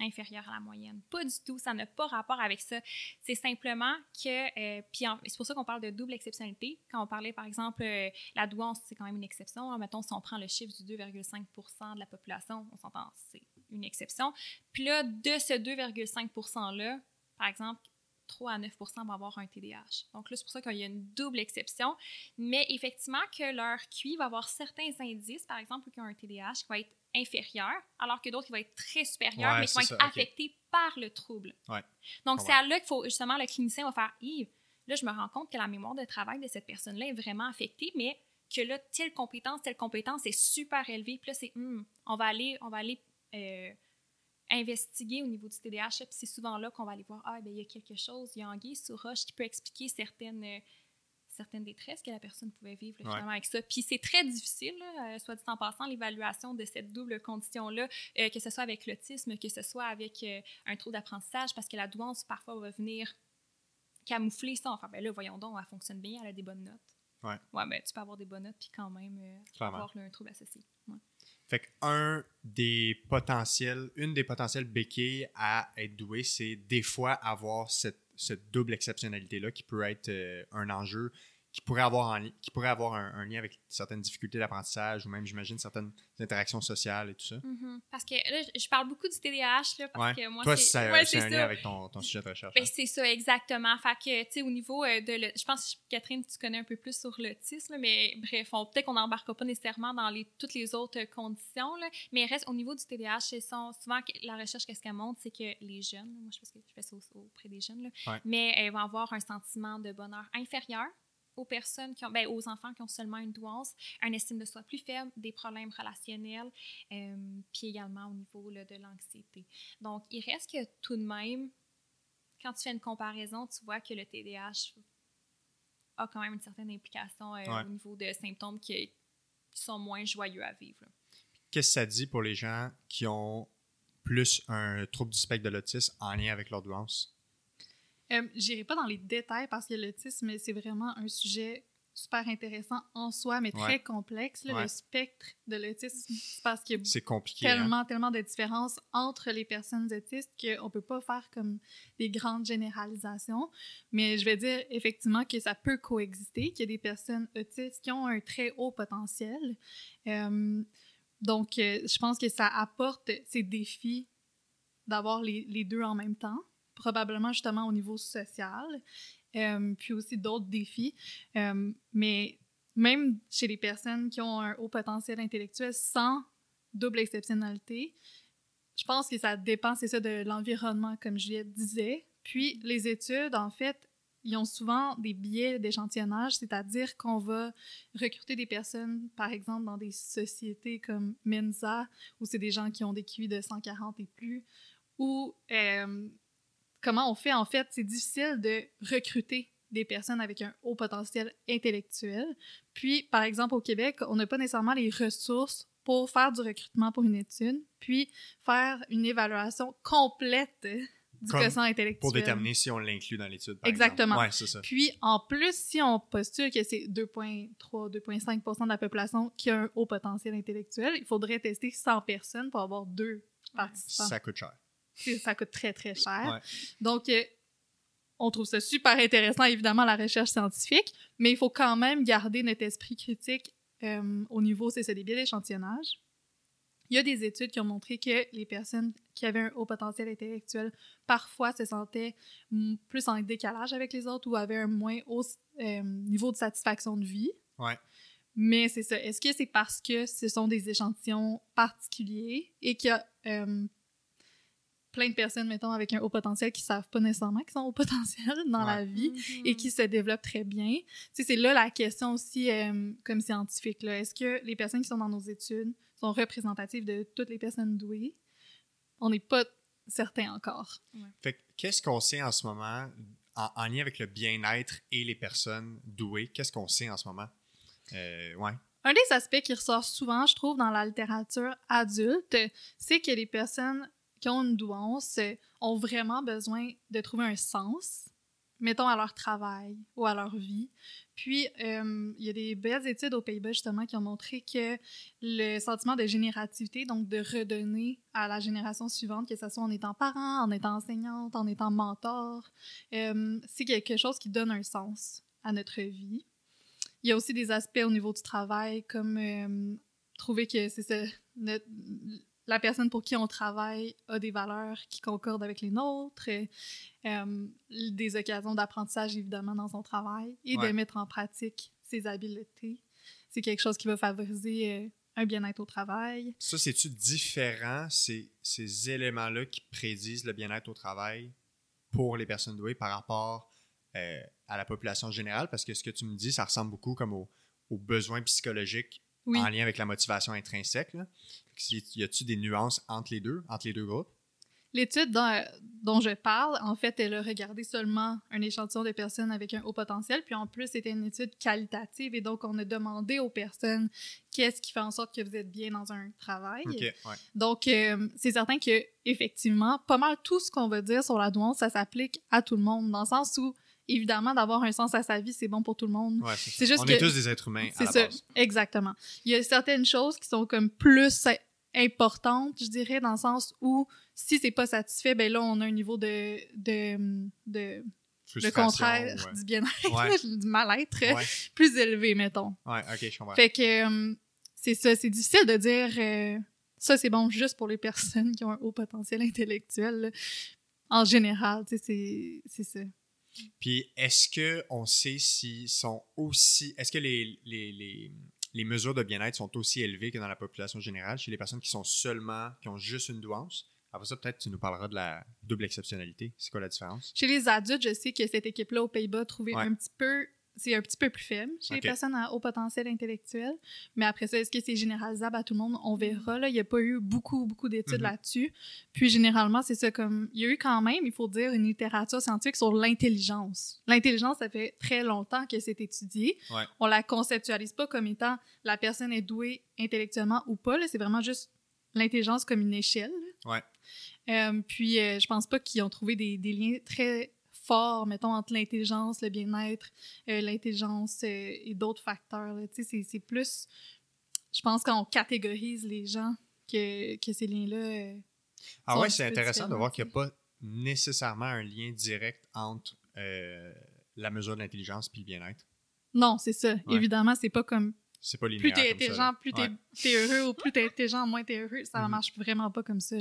inférieure à la moyenne. Pas du tout. Ça n'a pas rapport avec ça. C'est simplement que, euh, puis c'est pour ça qu'on parle de double exceptionnalité. Quand on parlait, par exemple, euh, la douance, c'est quand même une exception. hein. Mettons, si on prend le chiffre du 2,5% de la population, on s'entend, c'est une exception. Puis là, de ce 2,5 %-là, par exemple, 3 à 9 vont avoir un TDAH. Donc là, c'est pour ça qu'il y a une double exception. Mais effectivement, que leur QI va avoir certains indices, par exemple, qui ont un TDAH qui va être inférieur, alors que d'autres qui vont être très supérieurs, Ouais, mais qui vont être affectés par le trouble. Ouais, Donc, c'est à là qu'il faut, justement, le clinicien va faire Yves, là, je me rends compte que la mémoire de travail de cette personne-là est vraiment affectée, mais que là, telle compétence, telle compétence est super élevée. Puis là, c'est, Hmm, on va aller, on va aller euh, investiguer au niveau du TDAH. Puis c'est souvent là qu'on va aller voir, ah, ben il y a quelque chose, il y a anguille sous roche qui peut expliquer certaines, euh, certaines détresses que la personne pouvait vivre là, Ouais. finalement avec ça. Puis c'est très difficile, là, euh, soit dit en passant, l'évaluation de cette double condition-là, euh, que ce soit avec l'autisme, que ce soit avec euh, un trouble d'apprentissage, parce que la douance, parfois, va venir camoufler ça. Enfin, ben là, voyons donc, elle fonctionne bien, elle a des bonnes notes. Ouais. Ouais, ben tu peux avoir des bonnes notes, puis quand même euh, avoir là, un trouble associé. Ouais. Fait que un des potentiels, une des potentielles béquilles à être doué, c'est des fois avoir cette, cette double exceptionnalité-là qui peut être euh, un enjeu, qui pourrait avoir, en qui pourrait avoir un, un lien avec certaines difficultés d'apprentissage ou même, j'imagine, certaines interactions sociales et tout ça. Mhm. Parce que là, je- parle beaucoup du TDAH, là, parce Ouais. que moi, Toi, c'est ouais, un ça. lien avec ton, ton sujet de recherche. Ben, hein? c'est ça, exactement. Fait que, tu sais, au niveau euh, de... le- Je pense, Catherine, tu connais un peu plus sur l'autisme, mais bref, on- peut-être qu'on n'embarquera pas nécessairement dans les, toutes les autres conditions, là, mais reste au niveau du TDAH, c'est souvent, la recherche, qu'est-ce qu'elle montre, c'est que les jeunes, moi, je pense que je fais ça au- auprès des jeunes, là, Ouais. mais elles vont avoir un sentiment de bonheur inférieur aux personnes qui ont, ben, aux enfants qui ont seulement une douance, un estime de soi plus faible, des problèmes relationnels, euh, puis également au niveau là, de l'anxiété. Donc, il reste que tout de même, quand tu fais une comparaison, tu vois que le TDAH a quand même une certaine implication euh, Ouais. au niveau de symptômes qui, qui sont moins joyeux à vivre. Qu'est-ce que ça dit pour les gens qui ont plus un trouble du spectre de l'autisme en lien avec leur douance? Euh, J'irai pas dans les détails parce que l'autisme, c'est vraiment un sujet super intéressant en soi, mais très Ouais. complexe. là. Ouais. Le spectre de l'autisme, parce qu'il y a compliqué. hein? tellement, tellement de différences entre les personnes autistes qu'on peut pas faire comme des grandes généralisations. Mais je vais dire effectivement que ça peut coexister, qu'il y a des personnes autistes qui ont un très haut potentiel. Euh, donc, euh, je pense que ça apporte ces défis d'avoir les, les deux en même temps, probablement justement au niveau social, euh, puis aussi d'autres défis. Euh, mais même chez les personnes qui ont un haut potentiel intellectuel sans double exceptionnalité, je pense que ça dépend, c'est ça, de l'environnement, comme Juliette disait. Puis les études, en fait, ils ont souvent des biais d'échantillonnage, c'est-à-dire qu'on va recruter des personnes, par exemple, dans des sociétés comme Mensa, où c'est des gens qui ont des QI de 140 et plus, ou euh, comment on fait, en fait, c'est difficile de recruter des personnes avec un haut potentiel intellectuel. Puis, par exemple, au Québec, on n'a pas nécessairement les ressources pour faire du recrutement pour une étude, puis faire une évaluation complète du Comme quotient intellectuel. Pour déterminer si on l'inclut dans l'étude. par Exactement. exemple. Ouais, c'est ça. Puis, en plus, si on postule que c'est 2,3-2,5% de la population qui a un haut potentiel intellectuel, il faudrait tester 100 personnes pour avoir deux participants. Ça coûte cher. Ça, coûte très, très cher. Ouais. Donc, euh, on trouve ça super intéressant, évidemment, la recherche scientifique, mais il faut quand même garder notre esprit critique euh, au niveau, c'est ça, des biais d'échantillonnage. Il y a des études qui ont montré que les personnes qui avaient un haut potentiel intellectuel parfois se sentaient plus en décalage avec les autres ou avaient un moins haut euh, niveau de satisfaction de vie. Ouais. Mais c'est ça. Est-ce que c'est parce que ce sont des échantillons particuliers et qu'il y a euh, plein de personnes, mettons, avec un haut potentiel qui savent pas nécessairement qu'ils sont au potentiel dans la Ouais. vie et qui se développent très bien? Tu sais, c'est là la question aussi euh, comme scientifique. là. Est-ce que les personnes qui sont dans nos études sont représentatives de toutes les personnes douées? On n'est pas certain encore. Fait que qu'est-ce qu'on sait en ce moment en, en lien avec le bien-être et les personnes douées? Qu'est-ce qu'on sait en ce moment? Euh, ouais. Un des aspects qui ressort souvent, je trouve, dans la littérature adulte, c'est que les personnes qui ont une douance euh, ont vraiment besoin de trouver un sens, mettons, à leur travail ou à leur vie. Puis, euh, il y a des belles études aux Pays-Bas, justement, qui ont montré que le sentiment de générativité, donc de redonner à la génération suivante, que ce soit en étant parent, en étant enseignante, en étant mentor, euh, c'est quelque chose qui donne un sens à notre vie. Il y a aussi des aspects au niveau du travail, comme trouver que c'est ça, la personne pour qui on travaille a des valeurs qui concordent avec les nôtres, euh, des occasions d'apprentissage évidemment dans son travail et de mettre en pratique ses habiletés. C'est quelque chose qui va favoriser euh, un bien-être au travail. Ça, c'est-tu différent, ces, ces éléments-là qui prédisent le bien-être au travail pour les personnes douées par rapport euh, à la population générale? Parce que ce que tu me dis, ça ressemble beaucoup comme aux, besoins psychologiques en lien avec la motivation intrinsèque. Là. Y a-t-il des nuances entre les deux, entre les deux groupes? L'étude dont, je parle, en fait, elle a regardé seulement un échantillon de personnes avec un haut potentiel, puis en plus, c'était une étude qualitative, et donc on a demandé aux personnes qu'est-ce qui fait en sorte que vous êtes bien dans un travail. Donc, euh, c'est certain que effectivement, pas mal tout ce qu'on va dire sur la douance, ça s'applique à tout le monde, dans le sens où évidemment, d'avoir un sens à sa vie, c'est bon pour tout le monde. c'est juste On est tous des êtres humains. C'est ça, exactement. Il y a certaines choses qui sont comme plus importantes, je dirais, dans le sens où si c'est pas satisfait, ben là, on a un niveau de, de, de le contraire du bien-être, du mal-être plus élevé, mettons. Ouais, ok, je comprends. Fait que euh, c'est ça, c'est difficile de dire euh, ça, c'est bon juste pour les personnes qui ont un haut potentiel intellectuel. En général, tu sais, c'est ça. Puis, est-ce qu'on sait s'ils sont aussi. Est-ce que les, les, les, les, mesures de bien-être sont aussi élevées que dans la population générale chez les personnes qui sont seulement. qui ont juste une douance? Après ça, peut-être tu nous parleras de la double exceptionnalité. C'est quoi la différence? Chez les adultes, je sais que cette équipe-là aux Pays-Bas trouvait un petit peu c'est un petit peu plus faible chez les personnes à haut potentiel intellectuel. Mais après ça, est-ce que c'est généralisable à tout le monde? On verra. Là. Il n'y a pas eu beaucoup, beaucoup d'études mm-hmm. là-dessus. Puis généralement, c'est ça comme... Il y a eu quand même, il faut dire, une littérature scientifique sur l'intelligence. L'intelligence, ça fait très longtemps que c'est étudié. Ouais. On la conceptualise pas comme étant la personne est douée intellectuellement ou pas. C'est vraiment juste l'intelligence comme une échelle. Ouais. Euh, puis, euh, je pense pas qu'ils ont trouvé des, des, liens très forts, mettons, entre l'intelligence, le bien-être, euh, l'intelligence et d'autres facteurs. Tu sais, c'est plus... Je pense qu'on catégorise les gens que, que ces liens-là... ah ouais, c'est intéressant de voir qu'il n'y a pas nécessairement un lien direct entre la mesure de l'intelligence et le bien-être. Non, c'est ça. Évidemment, c'est pas comme c'est pas Plus t'es intelligent, plus t'es heureux, ou plus t'es intelligent, moins t'es heureux. Ça ne mm-hmm. marche vraiment pas comme ça.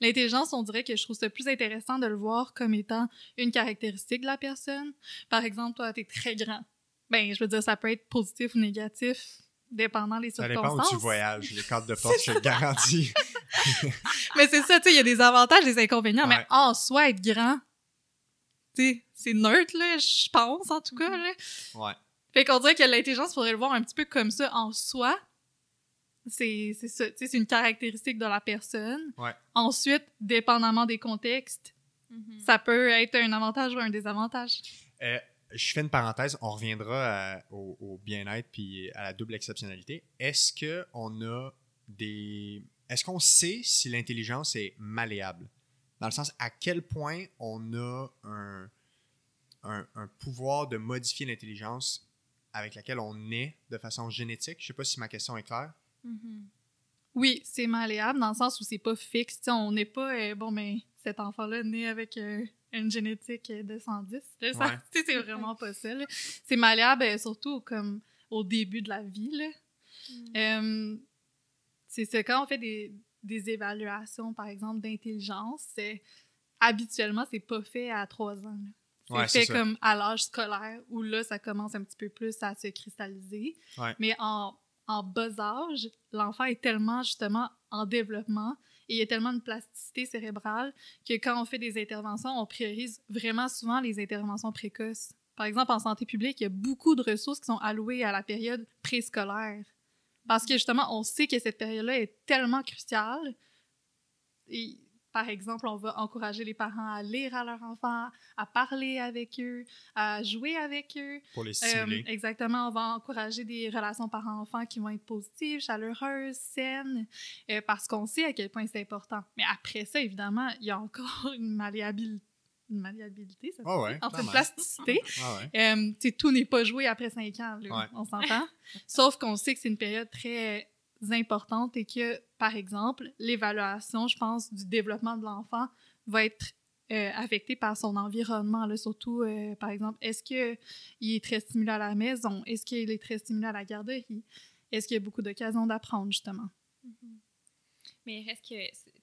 L'intelligence, on dirait que je trouve ça plus intéressant de le voir comme étant une caractéristique de la personne. Par exemple, toi, t'es très grand. Ben, je veux dire, ça peut être positif ou négatif, dépendant des circonstances. Ça dépend où tu voyages. Les cartes de porte, je te garantis. mais c'est ça, tu sais, il y a des avantages, des inconvénients, mais en soi, être grand, tu sais, c'est neutre, là, je pense, en tout cas, là. Ouais. Fait qu'on dirait que l'intelligence, faudrait le voir un petit peu comme ça en soi. C'est ça, c'est une caractéristique de la personne. Ensuite, dépendamment des contextes, mm-hmm. ça peut être un avantage ou un désavantage. Euh, je fais une parenthèse, on reviendra au, bien-être puis à la double exceptionnalité. Est-ce que on a des est-ce qu'on sait si l'intelligence est malléable? Dans le sens à quel point on a un, un, un pouvoir de modifier l'intelligence avec laquelle on est de façon génétique. Je sais pas si ma question est claire. Mm-hmm. Oui, c'est malléable dans le sens où c'est pas fixe. on n'est pas, euh, bon, mais cet enfant-là né avec euh, une génétique de 110. C'est vraiment pas ça. C'est malléable euh, surtout comme au début de la vie. Mm. c'est ça, quand on fait des, des évaluations, par exemple, d'intelligence, habituellement, c'est pas fait à trois ans. C'est fait comme à l'âge scolaire où là, ça commence un petit peu plus à se cristalliser. Mais en, en bas âge, l'enfant est tellement justement en développement et il y a tellement de plasticité cérébrale que quand on fait des interventions, on priorise vraiment souvent les interventions précoces. Par exemple, en santé publique, il y a beaucoup de ressources qui sont allouées à la période préscolaire. Parce que justement, on sait que cette période-là est tellement cruciale. Et par exemple, on va encourager les parents à lire à leurs enfants, à parler avec eux, à jouer avec eux. Pour les stimuler. Euh, exactement, on va encourager des relations parents-enfants qui vont être positives, chaleureuses, saines, euh, parce qu'on sait à quel point c'est important. Mais après ça, évidemment, il y a encore une malléabilité une malléabilité, ça oh ouais, entre une plasticité. Oh ouais. euh, tout n'est pas joué après cinq ans, on s'entend. Sauf qu'on sait que c'est une période très importantes et que, par exemple, l'évaluation, je pense, du développement de l'enfant va être euh, affectée par son environnement, surtout, euh, par exemple, est-ce qu'il est très stimulé à la maison? Est-ce qu'il est très stimulé à la garderie? Est-ce qu'il y a beaucoup d'occasions d'apprendre, justement? Mm-hmm. Mais il reste que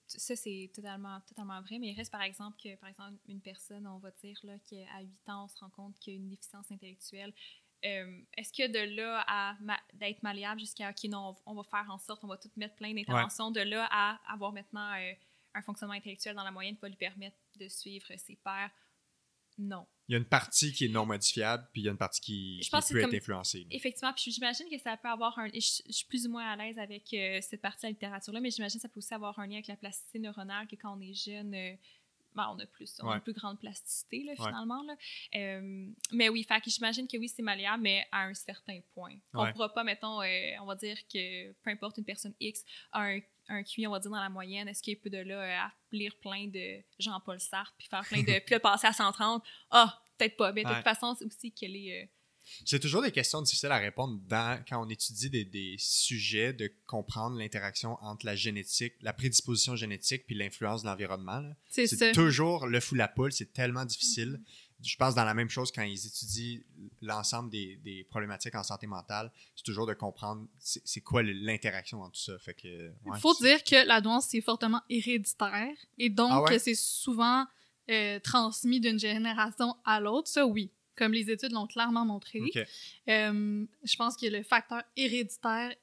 ça, c'est totalement, totalement vrai, mais il reste par exemple que, par exemple, une personne, on va dire, là, qu'à 8 ans, on se rend compte qu'il y a une déficience intellectuelle. Euh, est-ce que de là à d'être malléable jusqu'à, OK, non, on, va faire en sorte, on va tout mettre plein d'interventions, de là à avoir maintenant euh, un fonctionnement intellectuel dans la moyenne qui va lui permettre de suivre ses pairs, non. Il y a une partie qui est non modifiable, puis il y a une partie qui, peut être influencée. Effectivement, puis j'imagine que ça peut avoir un. Je, suis plus ou moins à l'aise avec euh, cette partie de la littérature-là, mais j'imagine que ça peut aussi avoir un lien avec la plasticité neuronale, que quand on est jeune, ben, on a plus, on a une plus grande plasticité, là, finalement. Là. Euh, mais oui, j'imagine que oui, c'est malléable, mais à un certain point. On ne pourra pas, mettons, on va dire que peu importe une personne X a un un QI, on va dire, dans la moyenne, est-ce qu'il peut de là euh, à lire plein de Jean-Paul Sartre, puis faire plein de... puis là, passer à 130? Ah, peut-être pas. Mais de toute façon, c'est aussi qu'elle est... Euh, c'est toujours des questions difficiles à répondre dans, quand on étudie des, des sujets, de comprendre l'interaction entre la génétique, la prédisposition génétique puis l'influence de l'environnement. C'est toujours le fou la poule, c'est tellement difficile. Mm-hmm je pense dans la même chose quand ils étudient l'ensemble des, des, problématiques en santé mentale, c'est toujours de comprendre c'est quoi l'interaction entre tout ça. Fait que, Il faut dire que la douance, c'est fortement héréditaire et donc ah c'est souvent euh, transmis d'une génération à l'autre. Ça, oui, comme les études l'ont clairement montré. Euh, je pense que le facteur héréditaire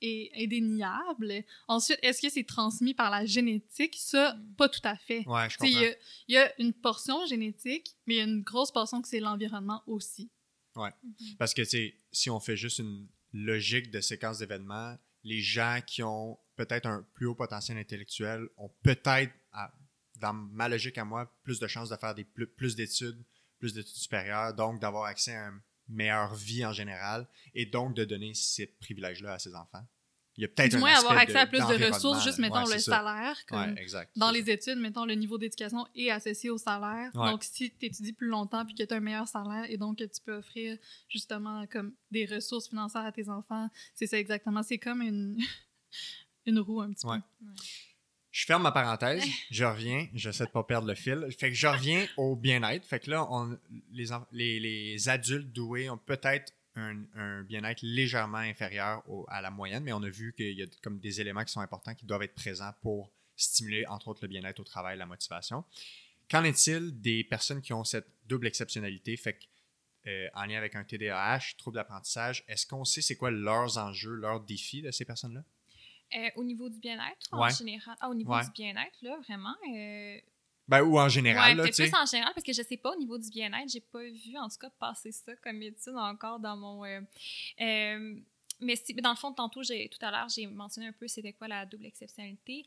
est indéniable. Ensuite, est-ce que c'est transmis par la génétique? Ça, mm. pas tout à fait. Ouais, je comprends. Il y, a une portion génétique, mais il y a une grosse portion que c'est l'environnement aussi. Ouais. Mm-hmm. Parce que, si on fait juste une logique de séquence d'événements, les gens qui ont peut-être un plus haut potentiel intellectuel ont peut-être, dans ma logique à moi, plus de chances de faire des plus, plus d'études, plus d'études supérieures, donc d'avoir accès à un meilleure vie en général et donc de donner ces privilèges-là à ses enfants. Il y a peut-être Du moins, avoir accès à plus de ressources, juste mettons le salaire. Comme dans les études, mettons le niveau d'éducation est associé au salaire. Donc, si tu étudies plus longtemps puis que tu as un meilleur salaire et donc que tu peux offrir justement comme des ressources financières à tes enfants, c'est ça exactement. C'est comme une, une roue un petit peu. Je ferme ma parenthèse, je reviens, j'essaie de pas perdre le fil. Fait que je reviens au bien-être. Fait que là, on, les, les, adultes doués ont peut-être un, bien-être légèrement inférieur à la moyenne, mais on a vu qu'il y a comme des éléments qui sont importants qui doivent être présents pour stimuler, entre autres, le bien-être au travail, la motivation. Qu'en est-il des personnes qui ont cette double exceptionnalité, fait que, euh, en lien avec un TDAH, trouble d'apprentissage, est-ce qu'on sait c'est quoi leurs enjeux, leurs défis de ces personnes-là? Euh, au niveau du bien-être, en général. Ah, au niveau du bien-être, là, vraiment. Euh, ben, ou en général, ouais, plus en général, parce que je sais pas, au niveau du bien-être, j'ai pas vu, en tout cas, passer ça comme étude encore dans mon... Euh, mais si, dans le fond, tantôt, tout à l'heure, j'ai mentionné un peu c'était quoi la double exceptionnalité.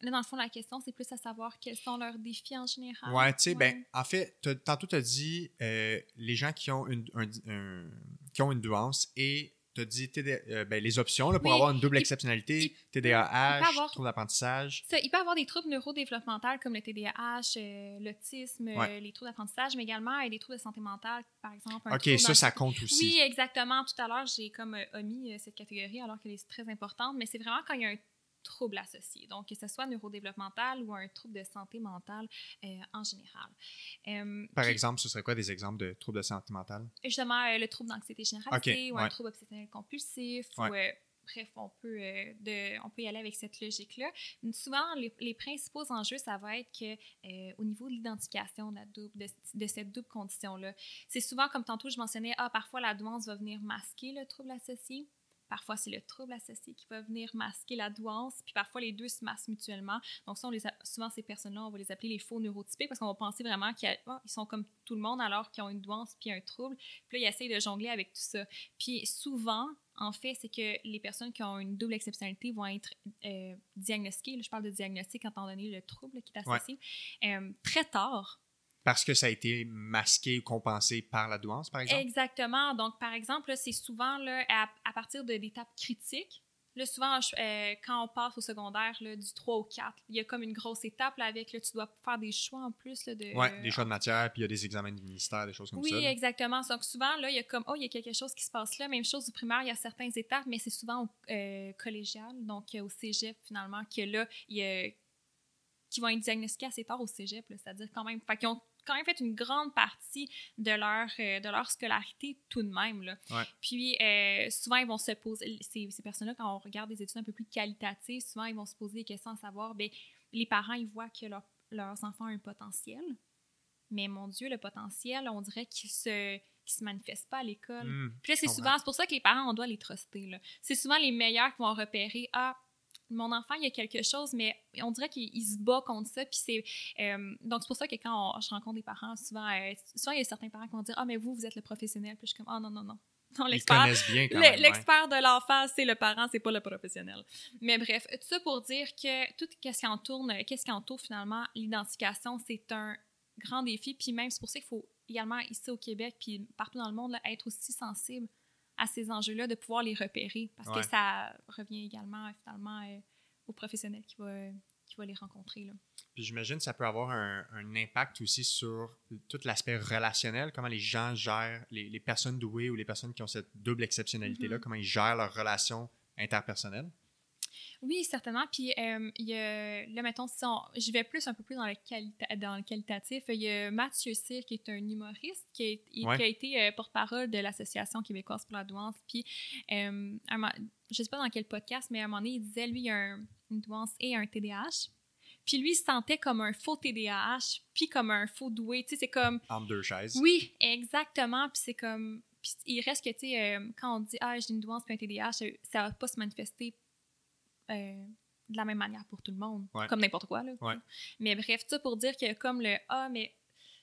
Là, dans le fond, la question, c'est plus à savoir quels sont leurs défis en général. Ouais, tu sais, ben, en fait, tantôt, tu as dit les gens qui ont une, qui ont une douance et tu as dit euh, ben, les options là, pour avoir une double exceptionnalité, TDAH, trouble d'apprentissage. Il peut y avoir des troubles neurodéveloppementaux comme le TDAH, euh, l'autisme, euh, les troubles d'apprentissage, mais également des troubles de santé mentale, par exemple. OK, ça, ça compte aussi. Oui, exactement. Tout à l'heure, j'ai comme omis cette catégorie alors qu'elle est très importante, mais c'est vraiment quand il y a un troubles associés, donc que ce soit neurodéveloppemental ou un trouble de santé mentale euh, en général. Euh, Par exemple, ce serait quoi des exemples de troubles de santé mentale? Justement, euh, le trouble d'anxiété généralisée ou un trouble obsessionnel compulsif bref, on peut, de, on peut y aller avec cette logique-là. Souvent, les, principaux enjeux, ça va être que au niveau de l'identification de, de, de, cette double condition-là, c'est souvent, comme tantôt je mentionnais, ah, parfois la douance va venir masquer le trouble associé. Parfois, c'est le trouble associé qui va venir masquer la douance, puis parfois, les deux se masquent mutuellement. Donc, ça, on les souvent, ces personnes-là, on va les appeler les faux neurotypiques parce qu'on va penser vraiment qu'ils oh, sont comme tout le monde alors qu'ils ont une douance puis un trouble. Puis là, ils essayent de jongler avec tout ça. Puis souvent, en fait, c'est que les personnes qui ont une double exceptionnalité vont être euh, diagnostiquées, je parle de diagnostic étant donné le trouble qui est associé, euh, très tard parce que ça a été masqué ou compensé par la douance, par exemple? Exactement. Donc, par exemple, c'est souvent là, à, partir de l'étape critique. Là, souvent, euh, quand on passe au secondaire, là, du 3 au 4, il y a comme une grosse étape là, avec, là, tu dois faire des choix en plus. Là, de, oui, des choix de matière, puis il y a des examens du ministère, des choses comme ça. Oui, exactement. Donc, souvent, là, il y a comme, oh, il y a quelque chose qui se passe là. Même chose au primaire, il y a certaines étapes, mais c'est souvent au euh, collégial, donc au cégep, finalement, que là, il y a qui vont être diagnostiqués assez tard au cégep, c'est-à-dire quand même, fait qu'ils ont quand même fait une grande partie de leur, euh, de leur scolarité tout de même. Là. Ouais. Puis euh, souvent, ils vont se poser, ces, ces personnes-là, quand on regarde des études un peu plus qualitatives, souvent, ils vont se poser des questions à savoir, ben, les parents, ils voient que leur- leurs enfants ont un potentiel, mais mon Dieu, le potentiel, on dirait qu'il se, qu'il se manifeste pas à l'école. Hmm. Puis là, c'est souvent, c'est pour ça que les parents, on doit les truster. C'est souvent les meilleurs qui vont repérer Ah, mon enfant, il y a quelque chose, mais on dirait qu'il il se bat contre ça. Puis c'est. euh, donc, c'est pour ça que quand on- je rencontre des parents, souvent, euh, souvent, il y a certains parents qui vont dire Ah, mais vous, vous êtes le professionnel. Puis je suis comme Ah, non, non, non. Non, Ils l'expert. connaissent bien quand le- même. ouais. L'expert de l'enfant, c'est le parent, c'est pas le professionnel. Mais bref, tout ça pour dire que tout ce qui entoure, qu'est-ce qui entoure finalement l'identification, c'est un grand défi. Puis même, c'est pour ça qu'il faut également ici au Québec, puis partout dans le monde, là, être aussi sensible à ces enjeux-là, de pouvoir les repérer, parce Ouais. que ça revient également euh, finalement euh, aux professionnels qui va, qui va les rencontrer. Là. Puis j'imagine que ça peut avoir un, un impact aussi sur tout l'aspect relationnel, comment les gens gèrent, les, les personnes douées ou les personnes qui ont cette double exceptionnalité-là, Mhm. comment ils gèrent leurs relations interpersonnelles. Oui, certainement. Puis, euh, il y a, là, mettons, si on- je vais plus un peu plus dans le, qualita- dans le qualitatif. Il y a Mathieu Cyr, qui est un humoriste, qui a, il- Ouais. qui a été euh, porte-parole de l'Association québécoise pour la douance. Puis, euh, un je sais pas dans quel podcast, mais à un moment donné, il disait, lui, il a un- une douance et un TDAH. Puis lui, il se sentait comme un faux TDAH, puis comme un faux doué. Tu sais, c'est comme Entre deux chaises. oui, exactement. Puis c'est comme. Puis il reste que, tu sais, euh, quand on dit Ah, j'ai une douance puis un TDAH, ça, ça va pas se manifester euh, de la même manière pour tout le monde. Ouais. Comme n'importe quoi, là. Ouais. Mais bref, ça pour dire que, comme le Ah, mais.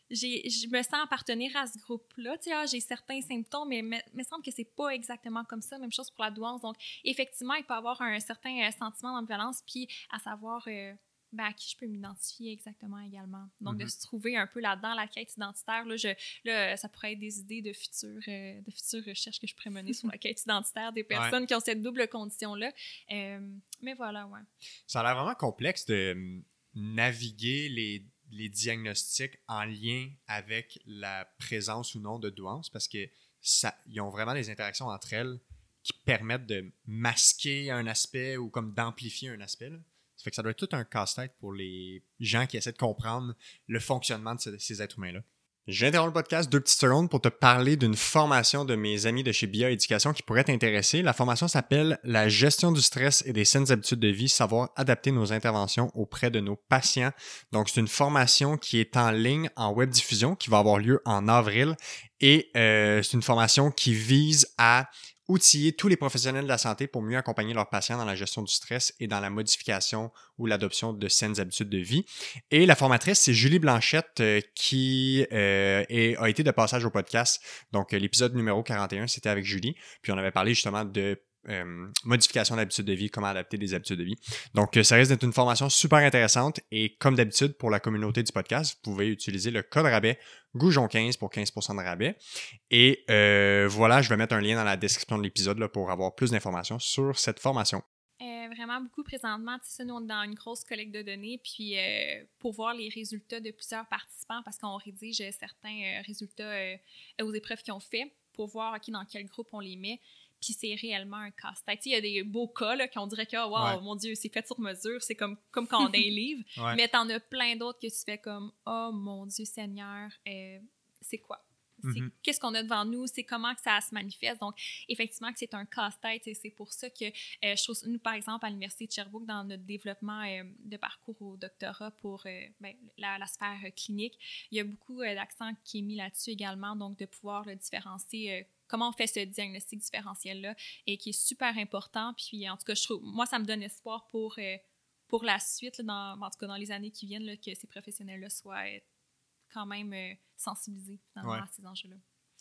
j'ai- Je me sens appartenir à ce groupe-là. Tu sais, ah, j'ai certains symptômes, mais me, me semble que c'est pas exactement comme ça. Même chose pour la douance. Donc, effectivement, il peut y avoir un certain euh, sentiment d'ambivalence, puis à savoir euh, ben, à qui je peux m'identifier exactement également. Donc, de Mhm. se trouver un peu là-dedans, la quête identitaire, là, je, là, ça pourrait être des idées de futures, euh, de futures recherches que je pourrais mener sur la quête identitaire des personnes qui ont cette double condition-là. Euh, mais voilà, ouais. Ça a l'air vraiment complexe de hum, naviguer les, les diagnostics en lien avec la présence ou non de douance parce que ça, ils ont vraiment des interactions entre elles qui permettent de masquer un aspect ou comme d'amplifier un aspect. là. Ça fait que ça doit être tout un casse-tête pour les gens qui essaient de comprendre le fonctionnement de ce- ces êtres humains-là. J'interromps le podcast deux petites secondes pour te parler d'une formation de mes amis de chez BIA Éducation qui pourrait t'intéresser. La formation s'appelle La gestion du stress et des saines habitudes de vie, savoir adapter nos interventions auprès de nos patients. Donc, c'est une formation qui est en ligne en web diffusion qui va avoir lieu en avril et euh, c'est une formation qui vise à outiller tous les professionnels de la santé pour mieux accompagner leurs patients dans la gestion du stress et dans la modification ou l'adoption de saines habitudes de vie. Et la formatrice, c'est Julie Blanchette euh, qui euh, a été de passage au podcast. Donc, euh, l'épisode numéro 41, c'était avec Julie. Puis on avait parlé justement de euh, modification d'habitudes de vie, comment adapter des habitudes de vie. Donc, euh, ça risque d'être une formation super intéressante. Et comme d'habitude, pour la communauté du podcast, vous pouvez utiliser le code rabais Goujon15 pour 15% de rabais. Et euh, voilà, je vais mettre un lien dans la description de l'épisode pour avoir plus d'informations sur cette formation. Vraiment beaucoup présentement. Tu sais, nous, on est dans une grosse collecte de données, puis pour voir les résultats de plusieurs participants, parce qu'on rédige certains résultats aux épreuves qu'ils ont fait, pour voir ok, dans quel groupe on les met. Puis c'est réellement un casse-tête. Il y a des beaux cas là, qu'on dirait que, oh, wow, Ouais. mon Dieu, c'est fait sur mesure. C'est comme, comme quand on a un livre. Ouais. Mais t'en as plein d'autres que tu fais comme, oh mon Dieu Seigneur, euh, c'est quoi? C'est- Mhm. Qu'est-ce qu'on a devant nous? C'est comment que ça se manifeste? Donc, effectivement, que c'est un casse-tête et c'est pour ça que euh, je trouve, nous, par exemple, à l'Université de Sherbrooke, dans notre développement euh, de parcours au doctorat pour euh, ben, la, la sphère clinique, il y a beaucoup d'accent qui est mis là-dessus également, donc de pouvoir le différencier. Comment on fait ce diagnostic différentiel-là et qui est super important. Puis, en tout cas, je trouve, moi, ça me donne espoir pour, euh, pour la suite, là, dans, en tout cas dans les années qui viennent, là, que ces professionnels-là soient euh, quand même euh, sensibilisés Ouais. à ces enjeux-là.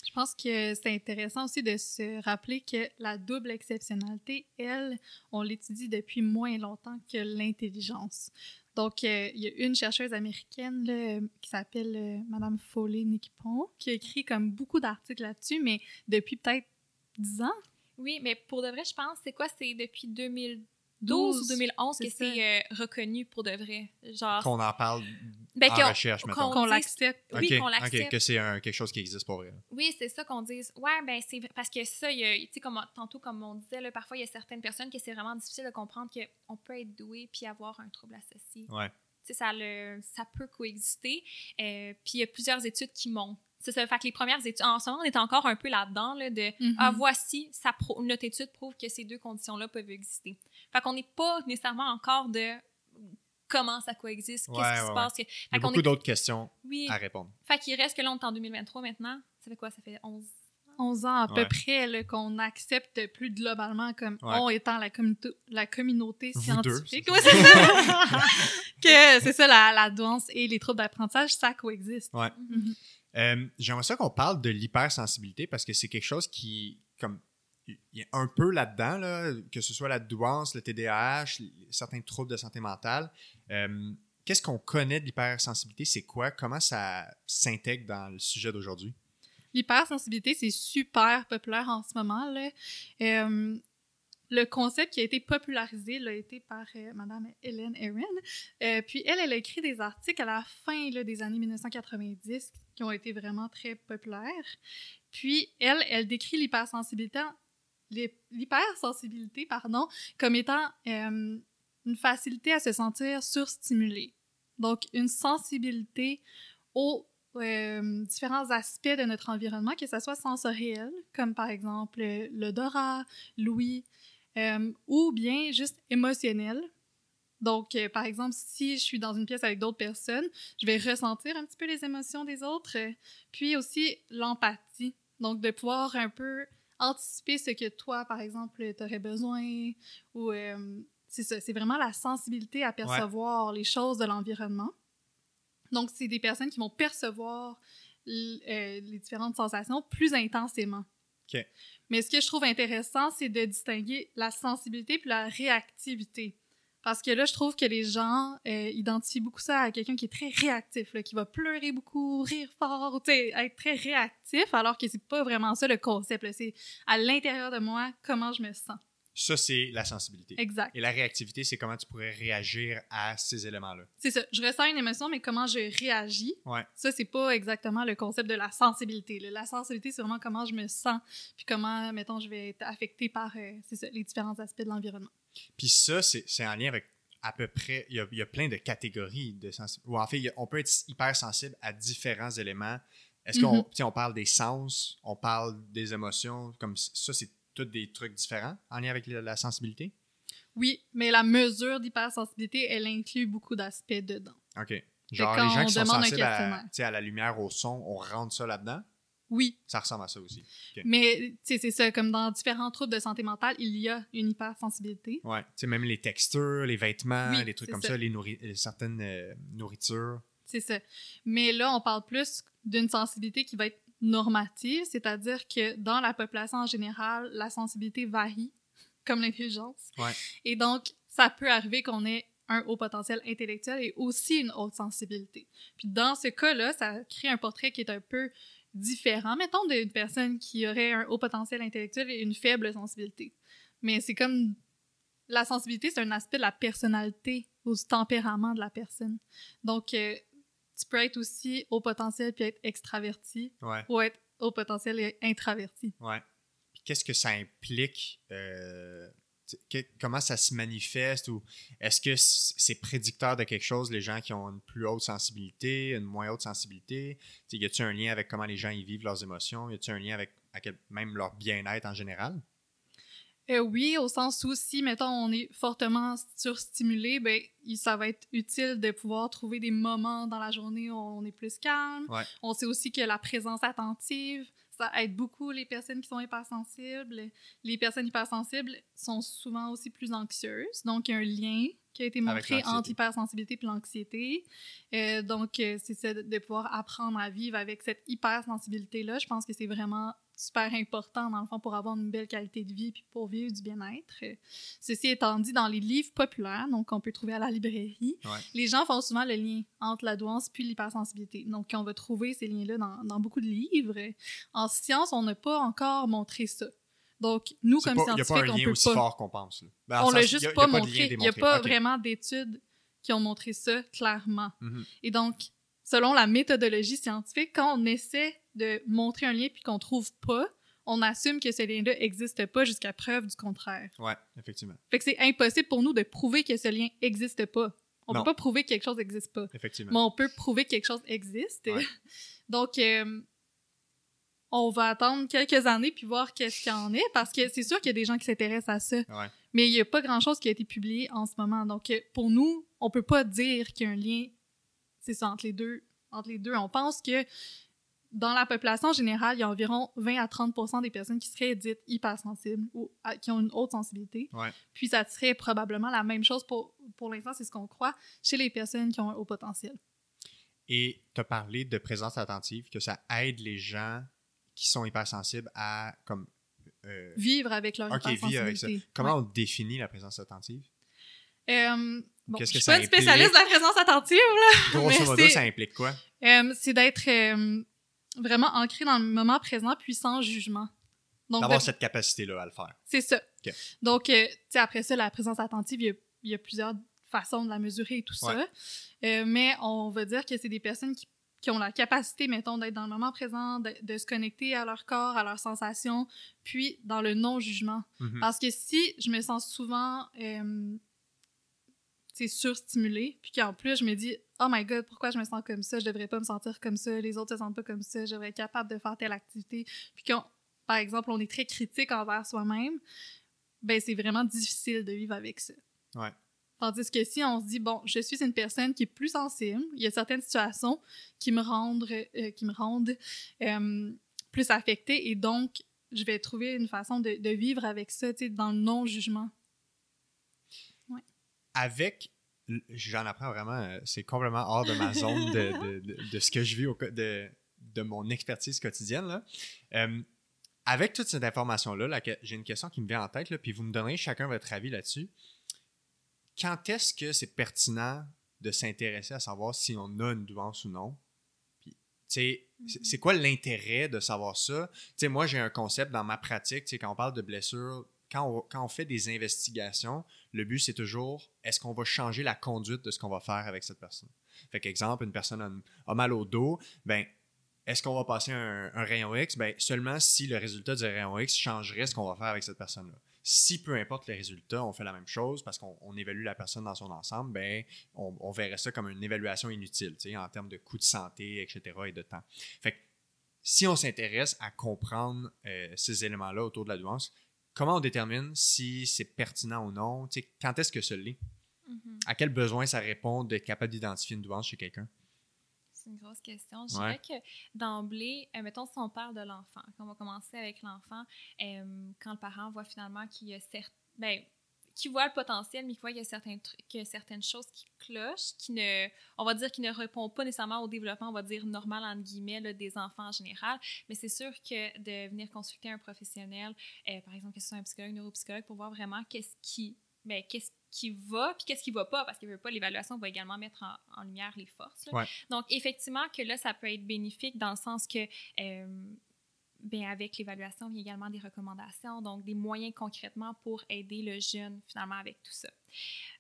Je pense que c'est intéressant aussi de se rappeler que la double exceptionnalité, elle, on l'étudie depuis moins longtemps que l'intelligence. Donc, euh, il y a une chercheuse américaine là, qui s'appelle euh, Madame Foley Nippon qui a écrit comme beaucoup d'articles là-dessus, mais depuis peut-être 10 ans? Oui, mais pour de vrai, je pense, c'est quoi? C'est depuis 2012 ou 12, 2011 que c'est euh, reconnu pour de vrai. Genre, Qu'on en parle ben, en qu'on- recherche, mettons. qu'on Qu'on dise- l'accepte. oui, Ok, qu'on l'accepte. que c'est un- quelque chose qui existe pour elle. Oui, c'est ça qu'on dise. Ouais, ben c'est vrai- parce que ça, tu sais, comme tantôt, comme on disait, là, parfois, il y a certaines personnes que c'est vraiment difficile de comprendre qu'on peut être doué puis avoir un trouble associé. Ouais. tu sais, ça, le, ça peut coexister. Euh, puis il y a plusieurs études qui montrent. C'est ça. Fait que les premières études, en ce moment, on est encore un peu là-dedans, là, de Mhm. ah, voici, ça pro- notre étude prouve que ces deux conditions-là peuvent exister. Fait qu'on n'est pas nécessairement encore de comment ça coexiste, qu'est-ce Ouais, qui ouais, se ouais. passe. que- Il y a beaucoup est- d'autres questions Oui. à répondre. Fait qu'il reste que là, on est en 2023 maintenant. Ça fait quoi? Ça fait 11 11 ans à Ouais. peu près qu'on accepte plus globalement comme Ouais. on étant la, communauté la communauté Vous deux, scientifique. c'est ça. que c'est ça, la, la douance et les troubles d'apprentissage, ça coexiste. Ouais. Euh, J'aimerais ça qu'on parle de l'hypersensibilité parce que c'est quelque chose qui, comme, il y a un peu là-dedans, là, que ce soit la douance, le TDAH, certains troubles de santé mentale. Euh, Qu'est-ce qu'on connaît de l'hypersensibilité? C'est quoi? Comment ça s'intègre dans le sujet d'aujourd'hui? L'hypersensibilité, c'est super populaire en ce moment. Euh, le concept qui a été popularisé l'a été par euh, Madame Hélène Aaron. Euh, puis elle, elle a écrit des articles à la fin des années 1990 qui ont été vraiment très populaires. Puis elle, elle décrit l'hypersensibilité, l'hy- l'hypersensibilité, pardon, comme étant euh, une facilité à se sentir surstimulé. Donc une sensibilité aux euh, différents aspects de notre environnement, que ce soit sensoriel, comme par exemple euh, l'odorat, l'ouïe, ou bien juste émotionnel. Donc, par exemple, si je suis dans une pièce avec d'autres personnes, je vais ressentir un petit peu les émotions des autres. puis aussi l'empathie. Donc, de pouvoir un peu anticiper ce que toi, par exemple, tu aurais besoin. Ou euh, c'est ça, c'est vraiment la sensibilité à percevoir les choses de l'environnement. Donc, c'est des personnes qui vont percevoir euh, les différentes sensations plus intensément. OK. Mais ce que je trouve intéressant, c'est de distinguer la sensibilité puis la réactivité. Parce que là, je trouve que les gens euh, identifient beaucoup ça à quelqu'un qui est très réactif, là, qui va pleurer beaucoup, rire fort, être très réactif, alors que c'est pas vraiment ça le concept. C'est à l'intérieur de moi comment je me sens. Ça, c'est la sensibilité. Exact. Et la réactivité, c'est comment tu pourrais réagir à ces éléments-là. C'est ça. Je ressens une émotion, mais comment je réagis, Ouais. ça, c'est pas exactement le concept de la sensibilité. là. La sensibilité, c'est vraiment comment je me sens, puis comment, mettons, je vais être affectée par euh, ça, les différents aspects de l'environnement. Puis ça, c'est en lien avec à peu près, il y a, il y a plein de catégories de sensibilité. Ou en fait, a- on peut être hypersensible à différents éléments. Est-ce qu'on Mhm. sais, on parle des sens, on parle des émotions, comme ça, c'est tous des trucs différents en lien avec la, la sensibilité? Oui, mais la mesure d'hypersensibilité, elle inclut beaucoup d'aspects dedans. OK. Genre, les gens qui sont sensibles à, à la lumière, au son, on rentre ça là-dedans? Oui, Ça ressemble à ça aussi. mais c'est ça, comme dans différents troubles de santé mentale, il y a une hypersensibilité. Sais, même les textures, les vêtements, Oui, les trucs comme ça. ça, les nourri- euh, certaines euh, nourritures. C'est ça. Mais là, on parle plus d'une sensibilité qui va être normative, c'est-à-dire que dans la population en général, la sensibilité varie, comme l'intelligence. Ouais. Et donc, ça peut arriver qu'on ait un haut potentiel intellectuel et aussi une haute sensibilité. Puis dans ce cas-là, ça crée un portrait qui est un peu différent, mettons, d'une personne qui aurait un haut potentiel intellectuel et une faible sensibilité. Mais c'est comme... La sensibilité, c'est un aspect de la personnalité ou du tempérament de la personne. Donc, euh, tu peux être aussi au potentiel puis être extraverti Ouais. ou être au potentiel et intraverti. Ouais. Qu'est-ce que ça implique? euh, comment ça se manifeste? Ou est-ce que c'est prédicteur de quelque chose, les gens qui ont une plus haute sensibilité, une moins haute sensibilité? Tu sais, y a-t-il un lien avec comment les gens y vivent leurs émotions? Y a-t-il un lien avec, avec même leur bien-être en général? Euh, oui, au sens où si, mettons, on est fortement surstimulé, ben, ça va être utile de pouvoir trouver des moments dans la journée où on est plus calme. Ouais. On sait aussi que la présence attentive, ça aide beaucoup les personnes qui sont hypersensibles. Les personnes hypersensibles sont souvent aussi plus anxieuses. Donc, il y a un lien qui a été montré entre hypersensibilité et l'anxiété. Euh, donc, euh, c'est de pouvoir apprendre à vivre avec cette hypersensibilité-là. Je pense que c'est vraiment super important, dans le fond, pour avoir une belle qualité de vie puis pour vivre du bien-être. Euh, Ceci étant dit, dans les livres populaires, donc qu'on peut trouver à la librairie, Ouais. les gens font souvent le lien entre la douance puis l'hypersensibilité. Donc, on va trouver ces liens-là dans, dans beaucoup de livres. En science, on n'a pas encore montré ça. Donc, nous, comme pas- y a pas scientifiques, un on lien peut aussi pas. fort qu'on pense. Ben, on l'a juste a- a pas lien montré. Il n'y a pas vraiment d'études qui ont montré ça clairement. Mhm. Et donc, selon la méthodologie scientifique, quand on essaie de montrer un lien puis qu'on trouve pas, on assume que ce lien-là n'existe pas jusqu'à preuve du contraire. Ouais, effectivement. Fait que c'est impossible pour nous de prouver que ce lien n'existe pas. On Non. peut pas prouver que quelque chose n'existe pas. Effectivement. Mais on peut prouver que quelque chose existe. Ouais. Donc, euh, on va attendre quelques années puis voir qu'est-ce qu'il y en est parce que c'est sûr qu'il y a des gens qui s'intéressent à ça. Ouais. Mais il n'y a pas grand-chose qui a été publié en ce moment. Donc, euh, pour nous, on peut pas dire qu'il y a un lien, c'est ça, entre les deux. Entre les deux. On pense que dans la population générale, il y a environ 20 à 30% des personnes qui seraient dites hypersensibles ou à- qui ont une haute sensibilité. Ouais. Puis ça serait probablement la même chose pour, pour l'instant, c'est ce qu'on croit, chez les personnes qui ont un haut potentiel. Et tu as parlé de présence attentive, que ça aide les gens qui sont hypersensibles à comme euh, Vivre avec leur OK, vivre avec ça. hypersensibilité. Comment Ouais. on définit la présence attentive? Euh, bon, Qu'est-ce je que suis ça pas une spécialiste de implique? la présence attentive, là. Grosso modo, ça implique quoi? Euh, c'est d'être euh, vraiment ancré dans le moment présent puis sans jugement. Donc, D'avoir de- cette capacité-là à le faire. c'est ça. Ok. Donc, euh, tu sais, après ça, la présence attentive, il y y a plusieurs façons de la mesurer et tout ça. Ouais. Euh, mais on va dire que c'est des personnes qui, qui ont la capacité, mettons, d'être dans le moment présent, de, de se connecter à leur corps, à leurs sensations, puis dans le non-jugement. Mhm. Parce que si je me sens souvent euh, surstimulée, puis qu'en plus je me dis Oh my god, pourquoi je me sens comme ça? Je devrais pas me sentir comme ça, les autres se sentent pas comme ça, je devrais être capable de faire telle activité. Puis qu'on, par exemple, on est très critique envers soi-même, ben c'est vraiment difficile de vivre avec ça. Ouais. Tandis que si on se dit, bon, je suis une personne qui est plus sensible, il y a certaines situations qui me rendent, euh, qui me rendent euh, plus affectée et donc je vais trouver une façon de, de vivre avec ça, tu sais, dans le non-jugement. Avec, j'en apprends vraiment, euh, c'est complètement hors de ma zone de, de- de- de ce que je vis, au, de, de mon expertise quotidienne. Là. Euh, avec toute cette information-là, là, j'ai une question qui me vient en tête, là, puis vous me donnerez chacun votre avis là-dessus. Quand est-ce que c'est pertinent de s'intéresser à savoir si on a une douance ou non? Sais, c'est- quoi l'intérêt de savoir ça? Moi, j'ai un concept dans ma pratique, quand on parle de blessures, quand on, fait des investigations, le but, c'est toujours, est-ce qu'on va changer la conduite de ce qu'on va faire avec cette personne? Fait qu'exemple, une personne a, mal au dos, ben, est-ce qu'on va passer un, rayon X? Ben, seulement si le résultat du rayon X changerait ce qu'on va faire avec cette personne-là. Si peu importe les résultats, on fait la même chose parce qu'on on évalue la personne dans son ensemble, ben, on, verrait ça comme une évaluation inutile, en termes de coût de santé, etc. et de temps. Fait que si on s'intéresse à comprendre euh, ces éléments-là autour de la douance, comment on détermine si c'est pertinent ou non? Tu sais, quand est-ce que ce l'est? Mhm. À quel besoin ça répond d'être capable d'identifier une douance chez quelqu'un? C'est une grosse question. Je Ouais. dirais que d'emblée, euh, mettons si on parle de l'enfant, on va commencer avec l'enfant, euh, quand le parent voit finalement qu'il y a certes, ben, qui voit le potentiel, mais qui voit qu'il y a certains trucs, a certaines choses qui clochent, qui ne, on va dire, qui ne répondent pas nécessairement au développement, on va dire normal entre guillemets là, des enfants en général. Mais c'est sûr que de venir consulter un professionnel, euh, par exemple que ce soit un psychologue, neuropsychologue, pour voir vraiment qu'est-ce qui, ben, qu'est-ce qui va, puis qu'est-ce qui va pas, parce qu'il veut pas l'évaluation va également mettre en, en lumière les forces. Ouais. Donc, effectivement, que là, ça peut être bénéfique dans le sens que, euh, ben, avec l'évaluation, il y a également des recommandations, donc des moyens concrètement pour aider le jeune, finalement, avec tout ça.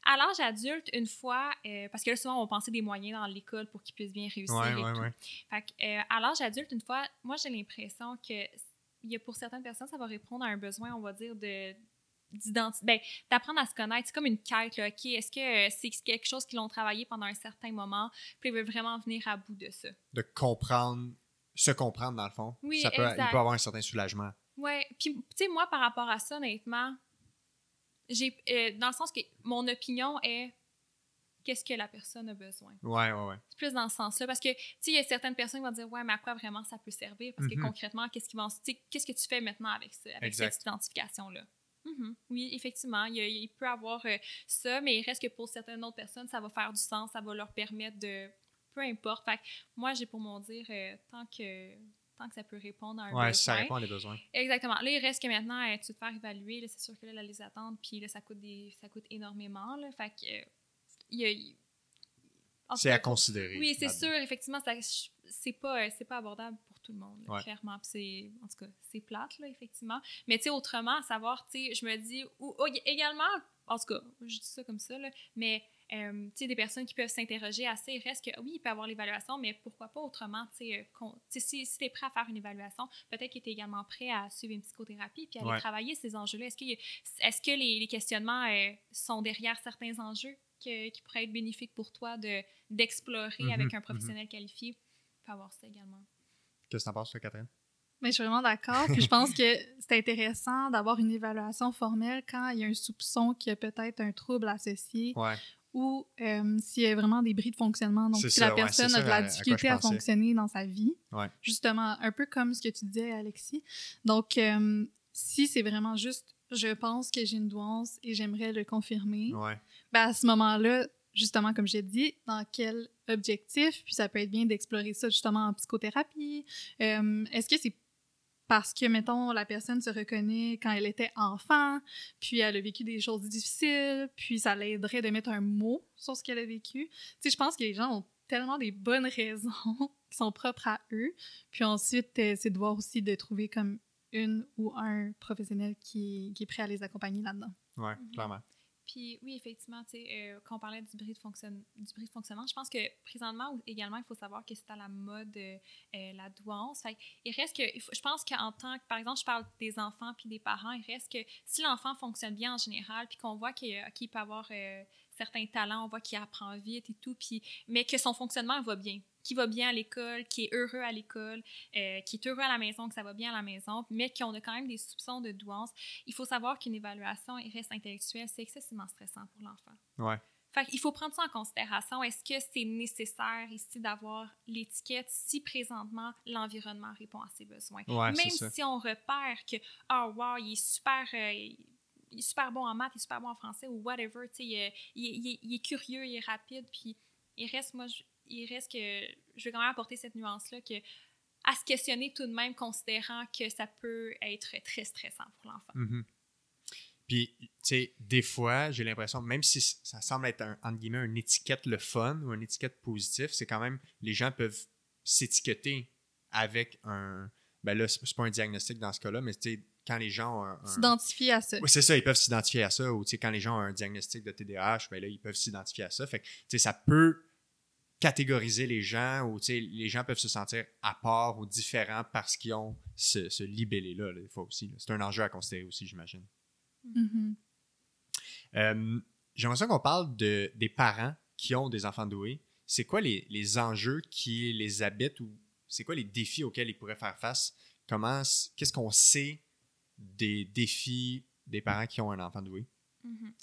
À l'âge adulte, une fois, euh, parce que là, souvent, on pensait des moyens dans l'école pour qu'ils puissent bien réussir Ouais, et ouais, tout. ouais. Fait que, euh, à l'âge adulte, une fois, moi, j'ai l'impression que il y a pour certaines personnes, ça va répondre à un besoin, on va dire, de d'identi- ben, d'apprendre à se connaître. C'est comme une quête, là, OK, est-ce que euh, c'est quelque chose qu'ils ont travaillé pendant un certain moment, puis ils veulent vraiment venir à bout de ça? De comprendre, se comprendre dans le fond. Oui, ça peut, il exact. peut avoir un certain soulagement. Ouais, puis, tu sais, moi, par rapport à ça, honnêtement, j'ai, euh, dans le sens que mon opinion est qu'est-ce que la personne a besoin? Ouais, ouais, ouais. C'est plus dans ce sens-là. Parce que, tu sais, il y a certaines personnes qui vont dire, ouais, mais à quoi vraiment ça peut servir? Parce que Mhm. concrètement, qu'est-ce qu'ils vont, qu'est-ce que tu fais maintenant avec ça, avec Exact. cette identification-là? Mhm. Oui, effectivement, il, il peut avoir euh, ça, mais il reste que pour certaines autres personnes, ça va faire du sens, ça va leur permettre de. Peu importe. Fait que moi, j'ai pour mon dire, euh, tant, que, tant que ça peut répondre à un Ouais, si ça besoin. répond à des besoins. Exactement. Là, il reste que maintenant, euh, tu te faire évaluer. C'est sûr que là, là, les attentes, puis là, ça coûte, des, ça coûte énormément. Là, fait que. euh, y a- C'est à considérer. Oui, c'est sûr, effectivement, c'est pas, c'est pas abordable pour tout le monde, là, Ouais. clairement. Puis c'est, en tout cas, c'est plate, là, effectivement. Mais tu sais, autrement, à savoir, tu sais, je me dis, ou, ou également, en tout cas, je dis ça comme ça, là, mais euh, tu sais, des personnes qui peuvent s'interroger assez, il reste que, oui, il peut y avoir l'évaluation, mais pourquoi pas autrement, tu sais, euh, tu si, si tu es prêt à faire une évaluation, peut-être que tu es également prêt à suivre une psychothérapie puis aller Ouais. travailler ces enjeux-là. Est-ce, a- est-ce que les, les questionnements euh, sont derrière certains enjeux que- qui pourrait être bénéfique pour toi de d'explorer Mhm, avec un mhm. professionnel qualifié? Tu peux avoir ça également. Qu'est-ce que t'en penses, toi, Catherine? Mais je suis vraiment d'accord. Puis je pense que c'est intéressant d'avoir une évaluation formelle quand il y a un soupçon qu'il y a peut-être un trouble associé Ouais. Ou euh, s'il y a vraiment des bris de fonctionnement. Donc, si ça, la personne a de la difficulté à fonctionner dans sa vie. Ouais. Justement, un peu comme ce que tu disais, Alexis. Donc, euh, si c'est vraiment juste, je pense que j'ai une douance et j'aimerais le confirmer, Ouais. ben, à ce moment-là, justement, comme j'ai dit, dans quel objectif, puis ça peut être bien d'explorer ça justement en psychothérapie. Euh, Est-ce que c'est parce que, mettons, la personne se reconnaît quand elle était enfant, puis elle a vécu des choses difficiles, puis ça l'aiderait de mettre un mot sur ce qu'elle a vécu. Tu sais, je pense que les gens ont tellement des bonnes raisons qui sont propres à eux. Puis ensuite, euh, c'est de voir aussi de trouver comme une ou un professionnel qui, qui est prêt à les accompagner là-dedans. Ouais, Mhm. clairement. Puis oui, effectivement, tu sais, euh, quand on parlait du bris, de du bris de fonctionnement, je pense que présentement également, il faut savoir que c'est à la mode euh, euh, la douance. Fait il reste que, je pense qu'en tant que, par exemple, je parle des enfants puis des parents, il reste que si l'enfant fonctionne bien en général, puis qu'on voit qu'il qu'il peut avoir euh, certains talents, on voit qu'il apprend vite et tout, puis, mais que son fonctionnement va bien, qu'il va bien à l'école, qu'il est heureux à l'école, euh, qu'il est heureux à la maison, que ça va bien à la maison, mais qu'on a quand même des soupçons de douance, il faut savoir qu'une évaluation et reste intellectuelle, c'est excessivement stressant pour l'enfant. Ouais. Fait qu'il faut prendre ça en considération. Est-ce que c'est nécessaire ici d'avoir l'étiquette si présentement l'environnement répond à ses besoins? Ouais, Même ça. si on repère que, oh wow, il est super. euh, il est super bon en maths, il est super bon en français ou whatever, tu sais, il, il il il est curieux, il est rapide, puis il reste, moi, je- il reste que, je vais quand même apporter cette nuance-là, que à se questionner tout de même, considérant que ça peut être très stressant pour l'enfant. Mhm. Puis, tu sais, des fois, j'ai l'impression, même si ça semble être, un, entre guillemets, une étiquette le fun ou une étiquette positive, c'est quand même, les gens peuvent s'étiqueter avec un. Ben là, c'est pas un diagnostic dans ce cas-là, mais tu sais, quand les gens ont un. un- S'identifier à ça. Oui, c'est ça, ils peuvent s'identifier à ça. Ou tu sais, quand les gens ont un diagnostic de TDAH, ben là, ils peuvent s'identifier à ça. Fait que, tu sais, ça peut catégoriser les gens ou tu sais, les gens peuvent se sentir à part ou différents parce qu'ils ont ce, ce libellé-là, là, des fois aussi. C'est un enjeu à considérer aussi, j'imagine. Mhm. Euh, J'aimerais ça qu'on parle de, des parents qui ont des enfants doués. C'est quoi les, les enjeux qui les habitent ou c'est quoi les défis auxquels ils pourraient faire face? Comment, qu'est-ce qu'on sait des défis des parents qui ont un enfant doué? Mhm.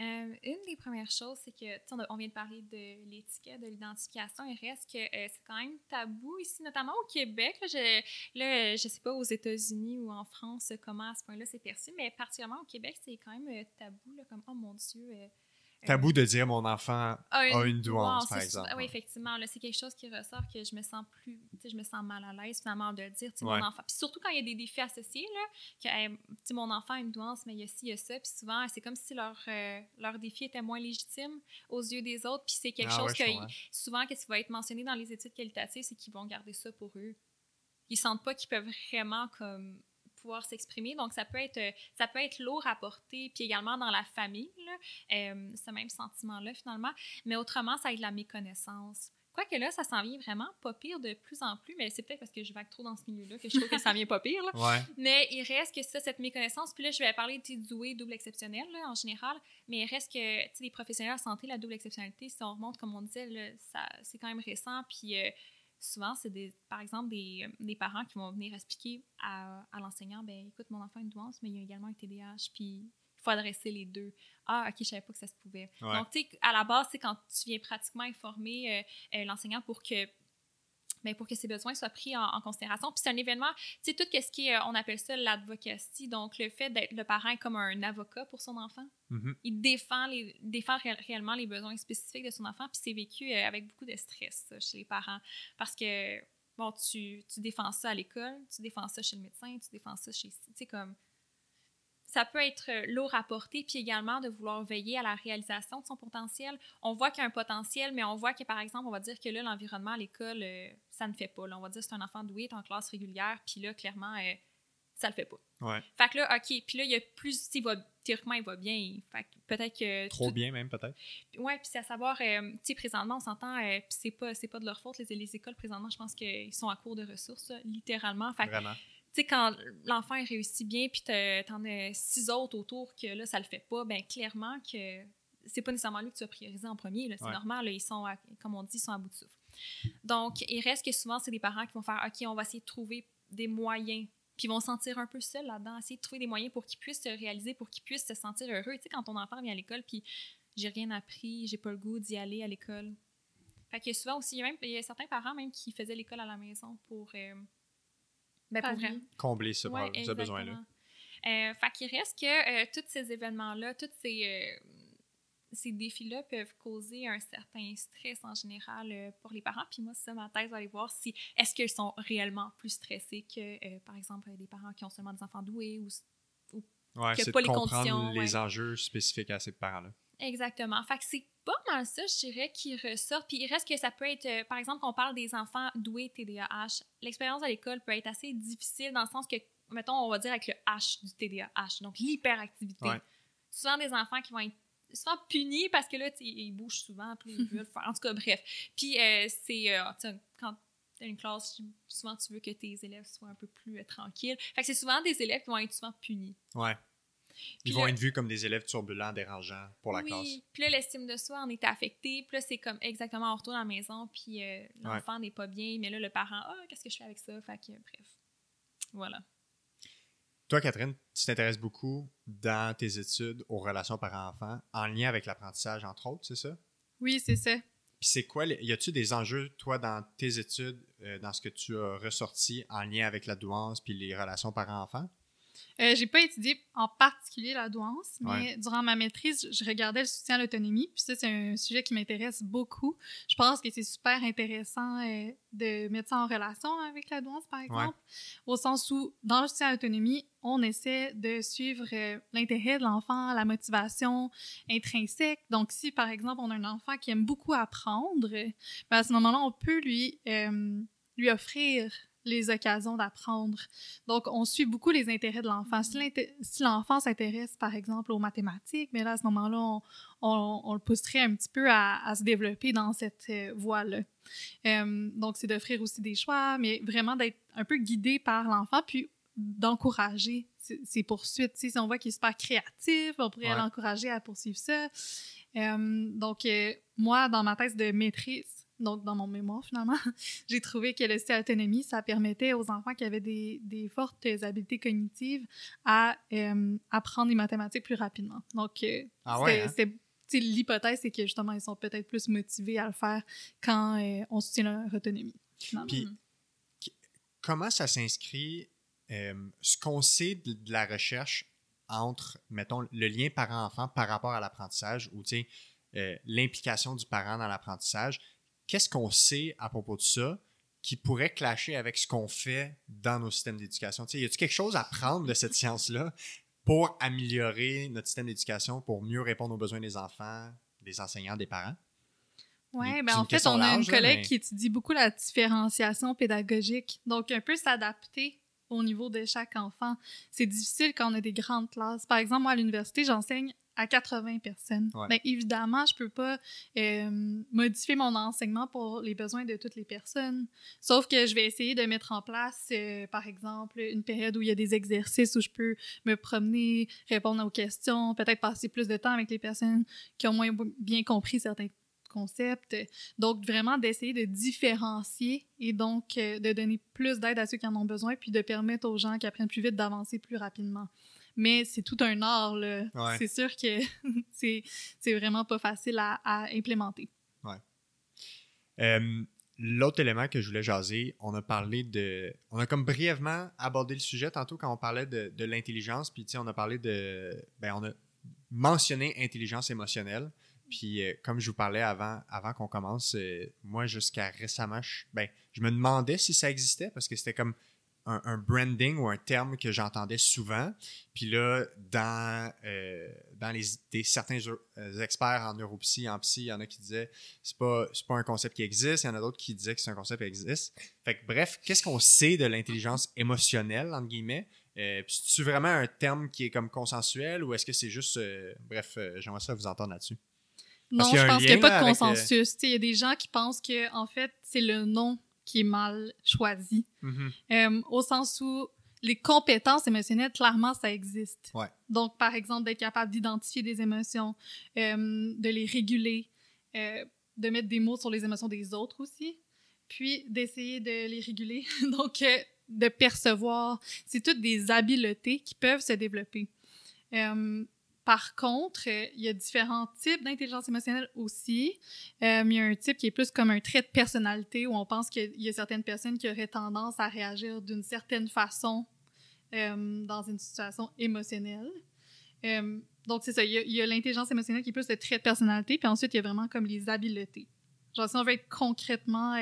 Euh, une des premières choses, c'est que, on, a- on vient de parler de l'étiquette, de l'identification. Il reste que euh, c'est quand même tabou ici, notamment au Québec. Là, je, je sais pas aux États-Unis ou en France comment à ce point-là c'est perçu, mais particulièrement au Québec, c'est quand même euh, tabou, là, comme, oh mon Dieu. Tabou de dire mon enfant a a une douance, douance, par exemple. Oui, effectivement. là, C'est quelque chose qui ressort que je me sens plus, je me sens mal à l'aise finalement de le dire. tu sais, Ouais. Mon enfant. Puis surtout quand il y a des défis associés, là, que hey, mon enfant a une douance, mais il y a ci, il y a ça. Puis souvent, c'est comme si leur, euh, leur défi était moins légitime aux yeux des autres. Puis c'est quelque Ah chose ouais, que souvent, qu'est-ce qui va être mentionné dans les études qualitatives, c'est qu'ils vont garder ça pour eux. Ils sentent pas qu'ils peuvent vraiment comme pouvoir s'exprimer. Donc, ça peut être, euh, ça peut être lourd à porter, puis également dans la famille, là, euh, ce même sentiment-là, finalement. Mais autrement, ça aide la méconnaissance. Quoique là, ça s'en vient vraiment pas pire de plus en plus, mais c'est peut-être parce que je vague trop dans ce milieu-là que je trouve que ça vient pas pire. là. Ouais. Mais il reste que ça, cette méconnaissance. Puis là, je vais parler de doué, double exceptionnel, là, en général. Mais il reste que, tu sais, les professionnels de santé, la double exceptionnalité, si on remonte, comme on disait, là, ça, c'est quand même récent. Puis euh, souvent, c'est des, par exemple des, des parents qui vont venir expliquer à, à l'enseignant, ben écoute, mon enfant a une douance, mais il y a également un TDAH, puis il faut adresser les deux. Ah, ok, je savais pas que ça se pouvait. Ouais. Donc, tu sais, à la base, c'est quand tu viens pratiquement informer euh, euh, l'enseignant pour que ben, pour que ses besoins soient pris en, en considération. Puis c'est un événement, tu sais, tout ce qui est, euh, on appelle ça l'advocacy, donc le fait d'être le parent est comme un avocat pour son enfant. Mhm. Il défend, les, défend ré- réellement les besoins spécifiques de son enfant, puis c'est vécu euh, avec beaucoup de stress ça, chez les parents. Parce que, bon, tu, tu défends ça à l'école, tu défends ça chez le médecin, tu défends ça chez... Tu sais, comme... Ça peut être euh, lourd à porter, puis également de vouloir veiller à la réalisation de son potentiel. On voit qu'il y a un potentiel, mais on voit que, par exemple, on va dire que là, l'environnement à l'école, ça ne fait pas. Là. On va dire que c'est un enfant doué, est en classe régulière, puis là, clairement, euh, ça le fait pas. Ouais. Fait que là, OK, puis là, il y a plus, va, théoriquement, il va bien. Fait que peut-être que. Trop tout- bien, même, peut-être. Ouais, puis c'est à savoir, euh, tu sais, présentement, on s'entend, euh, puis c'est pas, c'est pas de leur faute, les, les écoles, présentement, je pense qu'ils sont à court de ressources, là, littéralement. Fait que, Vraiment. tu sais, quand l'enfant réussit bien, puis t'en as six autres autour que là, ça le fait pas, ben clairement que c'est pas nécessairement lui que tu vas prioriser en premier. C'est Ouais. normal, là, ils sont, à- comme on dit, ils sont à bout de souffle. Donc, il reste que souvent, c'est des parents qui vont faire OK, on va essayer de trouver des moyens. Puis ils vont se sentir un peu seuls là-dedans, essayer de trouver des moyens pour qu'ils puissent se réaliser, pour qu'ils puissent se sentir heureux. Tu sais, quand ton enfant vient à l'école, puis j'ai rien appris, j'ai pas le goût d'y aller à l'école. Fait que souvent aussi, il y a, même, il y a certains parents même qui faisaient l'école à la maison pour. euh, ben, pour Pallier. vrai. Combler ce, Ouais, ce besoin-là. Euh, fait qu'il reste que euh, tous ces événements-là, tous ces, euh, ces défis-là peuvent causer un certain stress en général euh, pour les parents. Puis moi, c'est ça, ma thèse va aller voir si est-ce qu'ils sont réellement plus stressés que, euh, par exemple, des parents qui ont seulement des enfants doués ou Ouais, que c'est pas de les conditions, les ouais. enjeux spécifiques à ces parents-là. Exactement. Fait que c'est pas mal ça, je dirais, qui ressort. Puis il reste que ça peut être, euh, par exemple, on parle des enfants doués TDAH. L'expérience à l'école peut être assez difficile dans le sens que, mettons, on va dire avec le H du TDAH, donc l'hyperactivité. Ouais. Souvent des enfants qui vont être souvent punis parce que là, tu ils bougent souvent, puis ils veulent faire. En tout cas, bref. Puis euh, c'est, euh, tu sais, quand t'as une classe, souvent tu veux que tes élèves soient un peu plus euh, tranquilles. Fait que c'est souvent des élèves qui vont être souvent punis. Ouais. Ils Puis vont là- être vus comme des élèves turbulents, dérangeants pour la oui. classe. Puis là, l'estime de soi en est affectée. Puis là, c'est comme exactement, on retourne à la maison, puis euh, l'enfant n'est pas bien, mais là, le parent, ah, qu'est-ce que je fais avec ça? Fait que, bref. Voilà. Toi, Catherine, tu t'intéresses beaucoup dans tes études aux relations parents-enfants en lien avec l'apprentissage, entre autres, c'est ça? Oui, c'est ça. Puis c'est quoi, y a-tu des enjeux, toi, dans tes études, euh, dans ce que tu as ressorti en lien avec la douance puis les relations parents-enfants? Euh, j'ai pas étudié en particulier la douance, mais Ouais. durant ma maîtrise, je regardais le soutien à l'autonomie. Puis ça, c'est un sujet qui m'intéresse beaucoup. Je pense que c'est super intéressant euh, de mettre ça en relation avec la douance, par exemple, au sens où, dans le soutien à l'autonomie, on essaie de suivre euh, l'intérêt de l'enfant, la motivation intrinsèque. Donc, si, par exemple, on a un enfant qui aime beaucoup apprendre, ben, à ce moment-là, on peut lui, euh, lui offrir les occasions d'apprendre. Donc, on suit beaucoup les intérêts de l'enfant. Si l'inté- si l'enfant s'intéresse, par exemple, aux mathématiques, mais là, à ce moment-là, on, on- on le pousserait un petit peu à, à se développer dans cette euh, voie-là. Euh, donc, c'est d'offrir aussi des choix, mais vraiment d'être un peu guidé par l'enfant, puis d'encourager ses, poursuites. Si on voit qu'il est super créatif, on pourrait Ouais. l'encourager à poursuivre ça. Euh, donc, moi, dans ma thèse de maîtrise, donc dans mon mémoire finalement, j'ai trouvé que le style autonomie, ça permettait aux enfants qui avaient des, des fortes habiletés cognitives à euh, apprendre les mathématiques plus rapidement. Donc, euh, Ah ouais, hein? l'hypothèse, c'est que justement, ils sont peut-être plus motivés à le faire quand euh, on soutient leur autonomie. Puis, comment ça s'inscrit, ce qu'on sait de, de la recherche entre, mettons, le lien parent-enfant par rapport à l'apprentissage ou, tu sais, l'implication du parent dans l'apprentissage, qu'est-ce qu'on sait à propos de ça qui pourrait clasher avec ce qu'on fait dans nos systèmes d'éducation? Y a-t-il quelque chose à prendre de cette science-là pour améliorer notre système d'éducation, pour mieux répondre aux besoins des enfants, des enseignants, des parents? Oui, ben une en fait, on a une large, là, collègue mais- qui étudie beaucoup la différenciation pédagogique. Donc, un peu s'adapter au niveau de chaque enfant. C'est difficile quand on a des grandes classes. Par exemple, moi, à l'université, j'enseigne à 80 personnes. Ouais. Ben, évidemment, je peux pas euh, modifier mon enseignement pour les besoins de toutes les personnes. Sauf que je vais essayer de mettre en place, euh, par exemple, une période où il y a des exercices où je peux me promener, répondre aux questions, peut-être passer plus de temps avec les personnes qui ont moins bien compris certains concepts. Donc, vraiment d'essayer de différencier et donc euh, de donner plus d'aide à ceux qui en ont besoin, puis de permettre aux gens qui apprennent plus vite d'avancer plus rapidement. Mais c'est tout un art, là. Ouais. C'est sûr que c'est vraiment pas facile à, à implémenter. Euh, L'autre élément que je voulais jaser, on a parlé de. On a comme brièvement abordé le sujet tantôt quand on parlait de, de l'intelligence, puis tu sais, on a parlé de. Ben, on a mentionné intelligence émotionnelle. Puis euh, comme je vous parlais avant, avant qu'on commence, euh, moi jusqu'à récemment, je, ben, je me demandais si ça existait parce que c'était comme un, un branding ou un terme que j'entendais souvent. Puis là, dans, euh, dans les, des, certains euh, experts en neuropsy, en psy, il y en a qui disaient c'est pas, c'est pas un concept qui existe. Il y en a d'autres qui disaient que c'est un concept qui existe. Fait que bref, qu'est-ce qu'on sait de l'intelligence émotionnelle, entre guillemets? Euh, c'est-tu vraiment un terme qui est comme consensuel ou est-ce que c'est juste... euh, bref, j'aimerais ça vous entendre là-dessus? Non, je pense qu'il n'y a pas de consensus. Il y a des gens qui pensent que en fait, c'est le nom qui est mal choisi. Mhm. Euh, au sens où les compétences émotionnelles, clairement, ça existe. Ouais. Donc, par exemple, d'être capable d'identifier des émotions, euh, de les réguler, euh, de mettre des mots sur les émotions des autres aussi, puis d'essayer de les réguler. Donc, euh, de percevoir. C'est toutes des habiletés qui peuvent se développer. Par contre, euh, il y a différents types d'intelligence émotionnelle aussi. Euh, il y a un type qui est plus comme un trait de personnalité où on pense qu'il y a certaines personnes qui auraient tendance à réagir d'une certaine façon euh, dans une situation émotionnelle. Donc, c'est ça. Il y a, l'intelligence émotionnelle qui est plus le trait de personnalité, puis ensuite, il y a vraiment comme les habiletés. Genre, si on veut être concrètement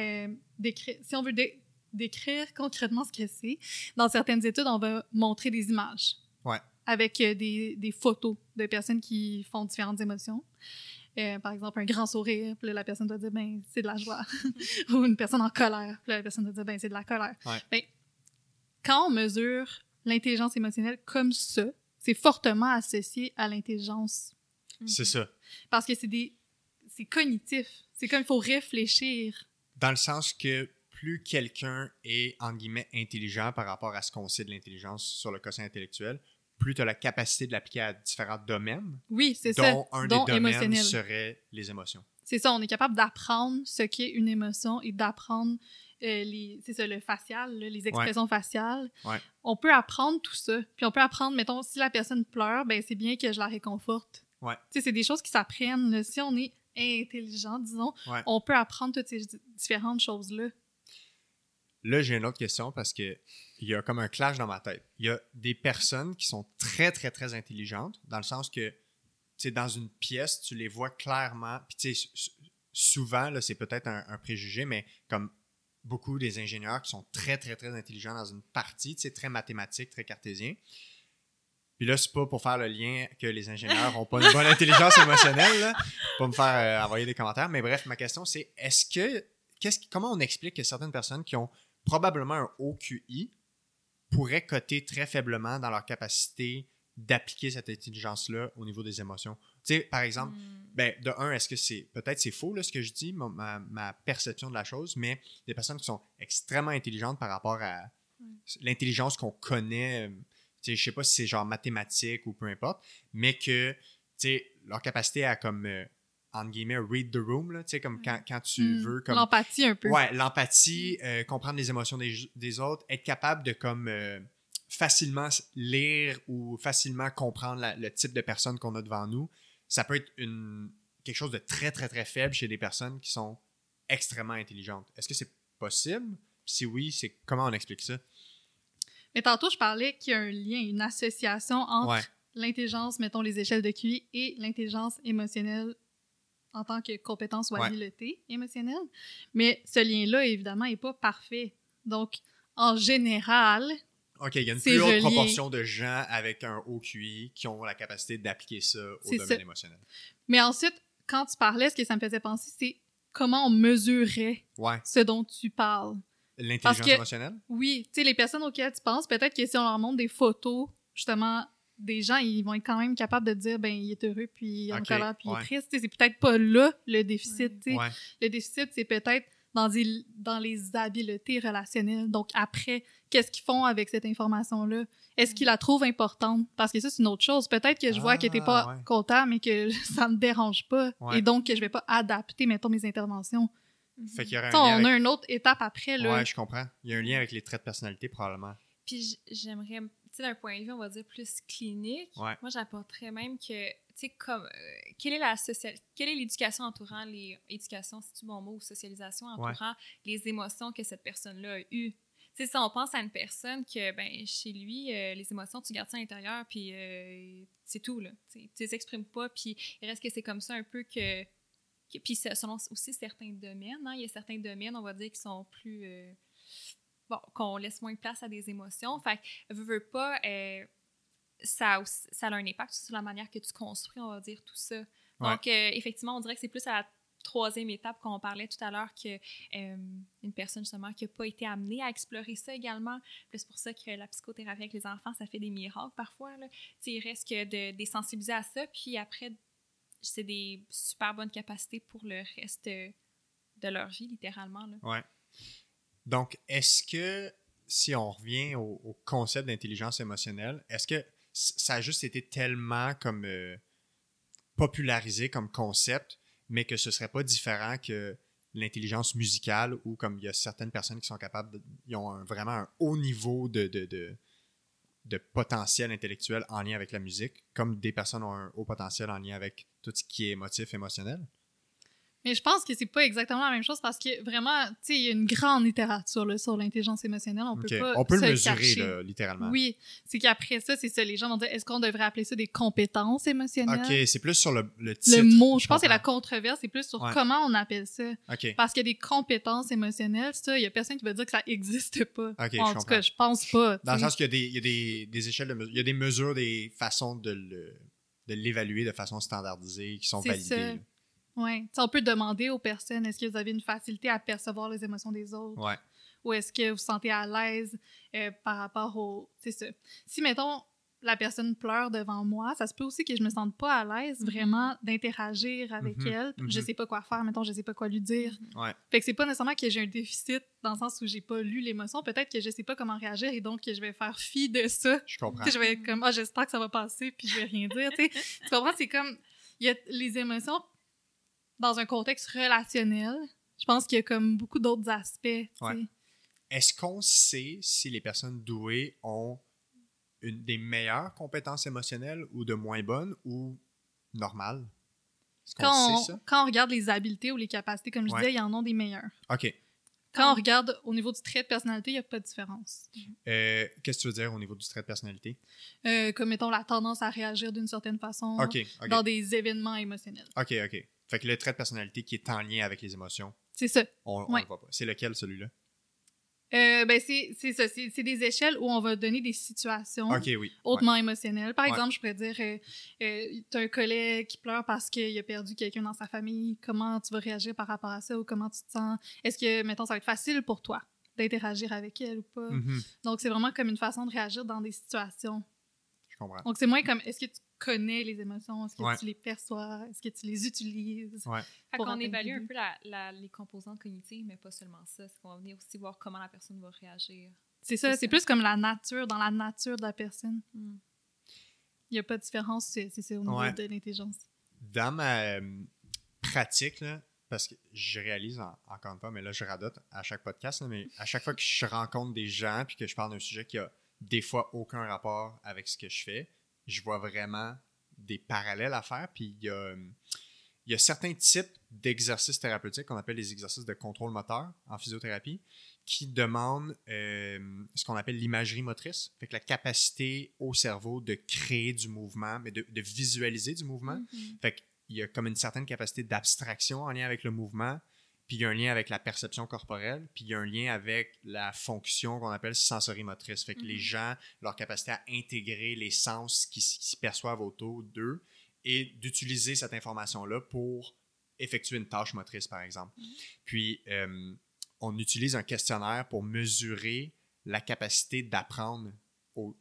décrire, si on veut dé- décrire concrètement ce que c'est, dans certaines études, on va montrer des images. Ouais. Avec euh, des, des photos de personnes qui font différentes émotions. Euh, par exemple, un grand sourire, puis là, la personne doit dire, ben, c'est de la joie. Ou une personne en colère, puis là, la personne doit dire, ben, c'est de la colère. Ouais. Ben, quand on mesure l'intelligence émotionnelle comme ça, c'est fortement associé à l'intelligence. C'est ça. Parce que c'est des. C'est cognitif. C'est comme il faut réfléchir. Dans le sens que plus quelqu'un est, entre guillemets, intelligent par rapport à ce qu'on sait de l'intelligence sur le quotient intellectuel, plus tu as la capacité de l'appliquer à différents domaines, Oui, c'est dont ça. un dont des domaines émotionnel. serait les émotions. C'est ça, on est capable d'apprendre ce qu'est une émotion et d'apprendre euh, les, c'est ça, le facial, là, les expressions faciales. Ouais. On peut apprendre tout ça. Puis on peut apprendre, mettons, si la personne pleure, ben c'est bien que je la réconforte. Ouais. Tu sais, c'est des choses qui s'apprennent. Si on est intelligent, disons, on peut apprendre toutes ces di- différentes choses-là. Là, j'ai une autre question parce que il y a comme un clash dans ma tête. Il y a des personnes qui sont très, très, très intelligentes, dans le sens que, tu dans une pièce, tu les vois clairement. Puis, tu sais, sou- souvent, là, c'est peut-être un, préjugé, mais comme beaucoup des ingénieurs qui sont très, très, très intelligents dans une partie, tu très mathématique, très cartésien. Puis là, c'est pas pour faire le lien que les ingénieurs n'ont pas une bonne intelligence émotionnelle, là, pas me faire euh, envoyer des commentaires. Mais bref, ma question, c'est est-ce que, qu'est-ce, comment on explique que certaines personnes qui ont probablement un haut QI pourraient coter très faiblement dans leur capacité d'appliquer cette intelligence-là au niveau des émotions. Tu sais, par exemple, Hmm. ben, de un, est-ce que c'est peut-être c'est faux là, ce que je dis, ma, ma- ma perception de la chose, mais des personnes qui sont extrêmement intelligentes par rapport à l'intelligence qu'on connaît, euh, tu sais, je sais pas si c'est genre mathématique ou peu importe, mais que tu sais, leur capacité à comme euh, entre guillemets read the room, là, tu sais, comme quand, quand tu Hmm. veux comme L'empathie un peu. Ouais, l'empathie, euh, comprendre les émotions des, des autres, être capable de comme euh, facilement lire ou facilement comprendre la- le type de personne qu'on a devant nous, ça peut être une, quelque chose de très très très faible chez des personnes qui sont extrêmement intelligentes. Est-ce que c'est possible? Si oui, c'est comment on explique ça? Mais tantôt, je parlais qu'il y a un lien, une association entre Ouais. l'intelligence, mettons les échelles de QI, et l'intelligence émotionnelle en tant que compétence ou Ouais. habileté émotionnelle. Mais ce lien-là, évidemment, n'est pas parfait. Donc, en général, OK, il y a une plus haute proportion de gens avec un haut QI qui ont la capacité d'appliquer ça au domaine ça. émotionnel. mais ensuite, quand tu parlais, ce que ça me faisait penser, c'est comment on mesurait Ouais. ce dont tu parles. L'intelligence émotionnelle? Oui, tu sais, les personnes auxquelles tu penses, peut-être que si on leur montre des photos, justement, des gens, ils vont être quand même capables de dire, ben, il est heureux, puis il est en colère, puis il est triste. C'est peut-être pas là le déficit. Ouais. Le déficit, c'est peut-être dans, des- dans les habiletés relationnelles. Donc, après, qu'est-ce qu'ils font avec cette information-là? Est-ce qu'ils la trouvent importante? Parce que ça, c'est une autre chose. Peut-être que je vois que t'es pas Ah, ouais. content, mais que ça me dérange pas. Ouais. Et donc, que je vais pas adapter, mettons, mes interventions. Fait qu'il y aurait un on a une autre étape après, là. Ouais, je comprends. Il y a un lien avec les traits de personnalité, probablement. Puis j'aimerais, sais, d'un point de vue, on va dire, plus clinique, Ouais. moi, j'apporterais même que, tu sais, comme, euh, quelle est la social... quelle est l'éducation entourant les... Éducation, c'est-tu bon mot, ou socialisation entourant les émotions que cette personne-là a eues? Tu sais, si on pense à une personne que, ben, chez lui, euh, les émotions, tu gardes ça à l'intérieur, puis euh, c'est tout, là. Tu les exprimes pas, puis il reste que c'est comme ça un peu que... que- puis c'est- selon aussi certains domaines, hein, il y a certains domaines, on va dire, qui sont plus... bon, qu'on laisse moins de place à des émotions. Fait que, veux, veux pas, euh, ça, a aussi- ça a un impact sur la manière que tu construis, on va dire, tout ça. Donc, euh, effectivement, on dirait que c'est plus à la troisième étape qu'on parlait tout à l'heure que euh, une personne justement qui n'a pas été amenée à explorer ça également. C'est pour ça que la psychothérapie avec les enfants, ça fait des miracles parfois. Là. Tu sais, il reste que de, de sensibiliser à ça, puis après, c'est des super bonnes capacités pour le reste de leur vie, littéralement. Là. Ouais. Donc, est-ce que si on revient au, concept d'intelligence émotionnelle, est-ce que ça a juste été tellement comme euh, popularisé comme concept, mais que ce serait pas différent que l'intelligence musicale ou comme il y a certaines personnes qui sont capables, de, ont vraiment un haut niveau de, de, de, de potentiel intellectuel en lien avec la musique, comme des personnes ont un haut potentiel en lien avec tout ce qui est émotif, émotionnel? Mais je pense que c'est pas exactement la même chose parce que vraiment, tu sais, il y a une grande littérature là, sur l'intelligence émotionnelle. On peut pas On peut se le mesurer, cacher. là, littéralement. Oui, c'est qu'après ça, c'est ça. Les gens vont dire, est-ce qu'on devrait appeler ça des compétences émotionnelles? Ok, c'est plus sur le, le titre. Le mot, je pense que c'est la controverse, c'est plus sur Ouais. comment on appelle ça. Ok. Parce qu'il y a des compétences émotionnelles, ça, il y a personne qui va dire que ça existe pas. Ok, je en tout cas, je pense pas. Dans le sens qu'il y a des, il y a des, des échelles de il y a des mesures, des façons de le de l'évaluer de façon standardisée qui sont validées. Sais, on peut demander aux personnes, est-ce que vous avez une facilité à percevoir les émotions des autres? Ouais. Ou est-ce que vous vous sentez à l'aise euh, par rapport au... C'est ça. Si, mettons, la personne pleure devant moi, ça se peut aussi que je me sente pas à l'aise Mhm. vraiment d'interagir avec Mhm, elle. mhm. Je sais pas quoi faire, mettons, je sais pas quoi lui dire. Ouais. Fait que c'est pas nécessairement que j'ai un déficit dans le sens où j'ai pas lu l'émotion. Peut-être que je sais pas comment réagir et donc que je vais faire fi de ça. Je comprends. Tu sais, je vais être comme, ah, j'espère que ça va passer, puis je vais rien dire, tu comprends? C'est comme, il y a les émotions dans un contexte relationnel. Je pense qu'il y a comme beaucoup d'autres aspects. Ouais. Est-ce qu'on sait si les personnes douées ont une des meilleures compétences émotionnelles ou de moins bonnes ou normales? Quand on, sait ça? quand on regarde les habiletés ou les capacités, comme je Ouais. disais, il y en a des meilleures. OK. Quand on regarde au niveau du trait de personnalité, il n'y a pas de différence. Euh, Qu'est-ce que tu veux dire au niveau du trait de personnalité? Euh, comme, mettons, la tendance à réagir d'une certaine façon dans des événements émotionnels. OK, OK. Fait que le trait de personnalité qui est en lien avec les émotions, C'est ça. on, on Ouais. le voit pas. C'est lequel, celui-là? Euh, ben, c'est ça. C'est des échelles où on va donner des situations oui. hautement émotionnelles. Par Ouais. exemple, je pourrais dire, euh, euh, t'as un collègue qui pleure parce qu'il a perdu quelqu'un dans sa famille. Comment tu vas réagir par rapport à ça ou comment tu te sens? Est-ce que, mettons, ça va être facile pour toi d'interagir avec elle ou pas? Mhm, Donc, c'est vraiment comme une façon de réagir dans des situations. Je comprends. Donc, c'est moins comme, est-ce que tu connais les émotions? Est-ce que Ouais. tu les perçois? Est-ce que tu les utilises? Ouais. Fait pour qu'on atteindre évalue un peu la- la- les composantes cognitives, mais pas seulement ça. C'est qu'on va venir aussi voir comment la personne va réagir. C'est ça, C'est plus comme la nature, dans la nature de la personne. Hmm. Il n'y a pas de différence, c'est c'est ça, au niveau Ouais. de l'intelligence. Dans ma euh, pratique, là, parce que je réalise, en- encore une fois, mais là, je radote à chaque podcast, là, mais à chaque fois que je rencontre des gens puis que je parle d'un sujet qui a des fois aucun rapport avec ce que je fais, je vois vraiment des parallèles à faire. Puis il y a, euh, il y a certains types d'exercices thérapeutiques qu'on appelle les exercices de contrôle moteur en physiothérapie qui demandent euh, ce qu'on appelle l'imagerie motrice, fait que la capacité au cerveau de créer du mouvement, mais de, de visualiser du mouvement. Mhm. Fait qu'il y a comme une certaine capacité d'abstraction en lien avec le mouvement, puis il y a un lien avec la perception corporelle, puis il y a un lien avec la fonction qu'on appelle sensorimotrice. Fait que les Mhm. gens, leur capacité à intégrer les sens qui, s- qui se perçoivent autour d'eux et d'utiliser cette information-là pour effectuer une tâche motrice, par exemple. Mhm. Puis, euh, on utilise un questionnaire pour mesurer la capacité d'apprendre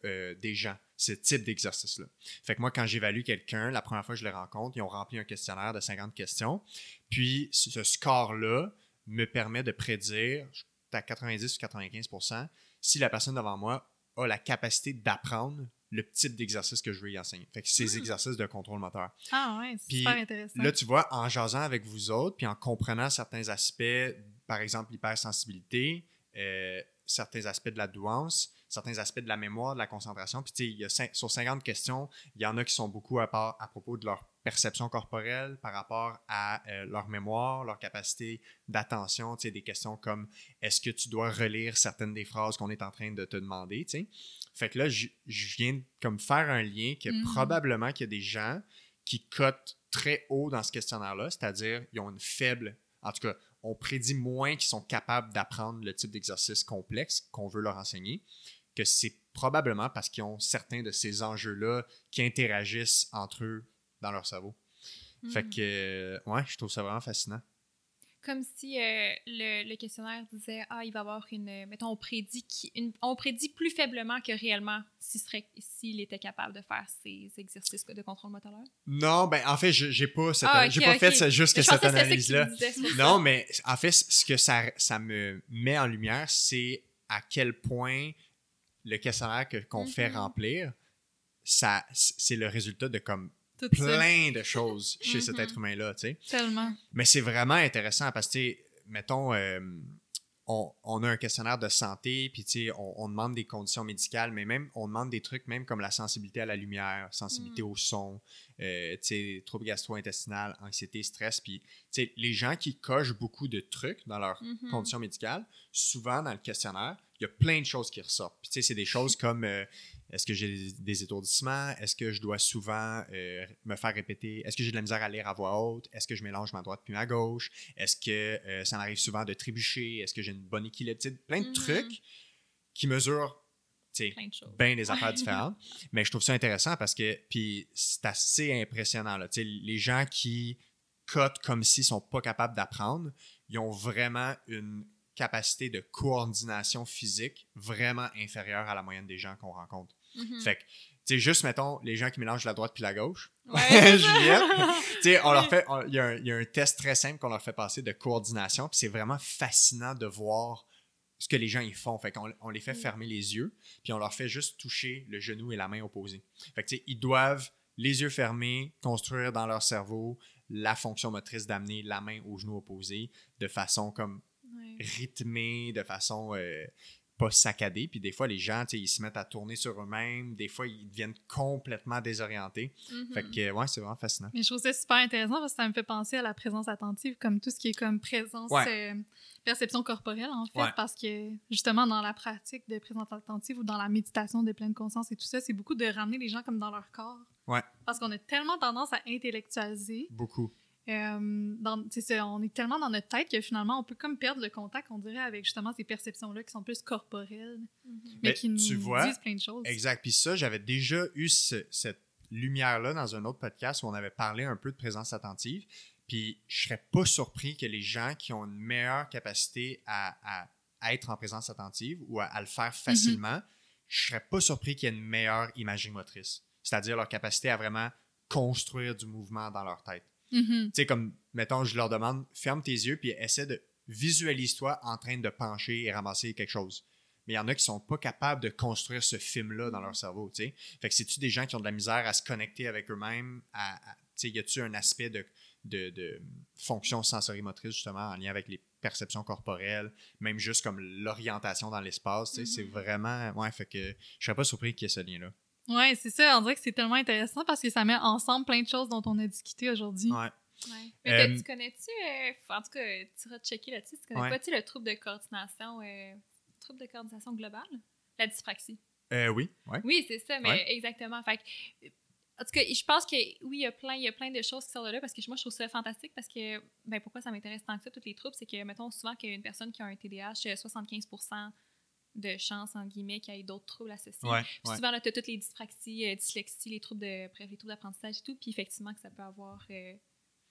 euh, des gens, ce type d'exercice-là. Fait que moi, quand j'évalue quelqu'un, la première fois que je les rencontre, ils ont rempli un questionnaire de 50 questions. Puis, ce score-là me permet de prédire, à 90 ou 95% si la personne devant moi a la capacité d'apprendre le type d'exercice que je veux y enseigner. Fait que c'est ces Hmm. exercices de contrôle moteur. Ah ouais, c'est super intéressant. Là, tu vois, en jasant avec vous autres, puis en comprenant certains aspects, par exemple l'hypersensibilité, euh, certains aspects de la douance, certains aspects de la mémoire, de la concentration, puis tu sais, il y a cin- sur 50 questions, il y en a qui sont beaucoup à, part, à propos de leur perception corporelle par rapport à euh, leur mémoire, leur capacité d'attention, tu sais, des questions comme est-ce que tu dois relire certaines des phrases qu'on est en train de te demander, tu sais? Fait que là, je viens de comme faire un lien que Mhm. probablement qu'il y a des gens qui cotent très haut dans ce questionnaire-là, c'est-à-dire ils ont une faible, en tout cas, on prédit moins qu'ils sont capables d'apprendre le type d'exercice complexe qu'on veut leur enseigner, que c'est probablement parce qu'ils ont certains de ces enjeux-là qui interagissent entre eux dans leur cerveau. Fait Hmm. que, ouais, je trouve ça vraiment fascinant. Comme si euh, le, le questionnaire disait Ah, il va y avoir une. Mettons, on prédit, qui, une- on prédit plus faiblement que réellement s'il serait- s'il était capable de faire ces exercices de contrôle moteur. Non, ben en fait, je- j'ai pas, cette- Ah, j'ai pas fait juste cette que tu disais, pour ça. Non, mais en fait, ce que ça, ça me met en lumière, c'est à quel point le questionnaire que- qu'on fait Mhm. remplir, ça, c'est le résultat de comme Tout ça. plein de choses chez cet Mhm. être humain-là, tu sais. Tellement. Mais c'est vraiment intéressant parce que, tu sais, mettons, euh, on, on a un questionnaire de santé, puis tu sais, on, on demande des conditions médicales, mais même, on demande des trucs même comme la sensibilité à la lumière, sensibilité Mm. au son, euh, tu sais, troubles gastro-intestinales, anxiété, stress, puis tu sais, les gens qui cochent beaucoup de trucs dans leurs Mhm. conditions médicales, souvent dans le questionnaire, il y a plein de choses qui ressortent. Puis tu sais, c'est des choses comme euh, est-ce que j'ai des, étourdissements? Est-ce que je dois souvent euh, me faire répéter? Est-ce que j'ai de la misère à lire à voix haute? Est-ce que je mélange ma droite puis ma gauche? Est-ce que euh, ça m'arrive souvent de trébucher? Est-ce que j'ai une bonne équilibre? Plein de Mhm. trucs qui mesurent bien des affaires différentes. Mais je trouve ça intéressant parce que puis c'est assez impressionnant. Là. Les gens qui cotent comme s'ils sont pas capables d'apprendre, ils ont vraiment une capacité de coordination physique vraiment inférieure à la moyenne des gens qu'on rencontre. Mhm. Fait que, tu sais, juste, mettons, les gens qui mélangent la droite puis la gauche. Ouais. Juliette. Tu sais, on leur fait, on- il y, a un- il y a un test très simple qu'on leur fait passer de coordination, puis c'est vraiment fascinant de voir ce que les gens ils font. Fait qu'on on les fait Mm. fermer les yeux, puis on leur fait juste toucher le genou et la main opposée. Fait que, tu sais, ils doivent, les yeux fermés, construire dans leur cerveau la fonction motrice d'amener la main au genou opposé de façon comme rythmée, de façon euh, pas saccadée. Puis des fois, les gens, ils se mettent à tourner sur eux-mêmes. Des fois, ils deviennent complètement désorientés. Mhm. Fait que, ouais, c'est vraiment fascinant. Mais je trouve ça super intéressant parce que ça me fait penser à la présence attentive, comme tout ce qui est comme présence, Ouais. euh, perception corporelle, en fait, Ouais. parce que justement, dans la pratique de présence attentive ou dans la méditation de pleine conscience et tout ça, c'est beaucoup de ramener les gens comme dans leur corps. Ouais. Parce qu'on a tellement tendance à intellectualiser. Beaucoup. Euh, dans- on est tellement dans notre tête que finalement, on peut comme perdre le contact, on dirait, avec justement ces perceptions-là qui sont plus corporelles, Mhm. mais Mais qui nous tu vois, disent plein de choses. Exact. Puis ça, j'avais déjà eu ce- cette lumière-là dans un autre podcast où on avait parlé un peu de présence attentive. Puis je serais pas surpris que les gens qui ont une meilleure capacité à, à- à être en présence attentive ou à, à le faire facilement, je serais pas surpris qu'il y ait une meilleure imagerie motrice. C'est-à-dire leur capacité à vraiment construire du mouvement dans leur tête. Mhm. Tu sais, comme, mettons, je leur demande, ferme tes yeux, puis essaie de visualise-toi en train de pencher et ramasser quelque chose. Mais il y en a qui sont pas capables de construire ce film-là dans leur cerveau, tu sais. Fait que c'est-tu des gens qui ont de la misère à se connecter avec eux-mêmes, à, à- tu sais, y a-tu un aspect de, de, de fonction sensorimotrice, justement, en lien avec les perceptions corporelles, même juste comme l'orientation dans l'espace, sais, c'est Mhm. vraiment, ouais, fait que je serais pas surpris qu'il y ait ce lien-là. Ouais, c'est ça. On dirait que c'est tellement intéressant parce que ça met ensemble plein de choses dont on a discuté aujourd'hui. Ouais. Ouais. Mais Euh, tu connais-tu, euh, en tout cas, tu iras checker là-dessus, tu connais Ouais. pas-tu le trouble de coordination, euh, trouble de coordination globale? La dyspraxie. Euh, oui, ouais. Oui, c'est ça, mais Ouais. exactement. Fait que, en tout cas, je pense que oui, il y a plein, il y a plein de choses qui sortent de là parce que moi, je trouve ça fantastique parce que, ben, pourquoi ça m'intéresse tant que ça, toutes les troubles, c'est que, mettons, souvent qu'il y a une personne qui a un TDAH, il y a 75 de chances, en guillemets, qu'il y ait d'autres troubles associés. Ouais, Puis ouais. souvent, là, tu as toutes les dyspraxies, euh, dyslexie, les troubles de, bref, les troubles d'apprentissage et tout, puis effectivement, que ça peut avoir, euh,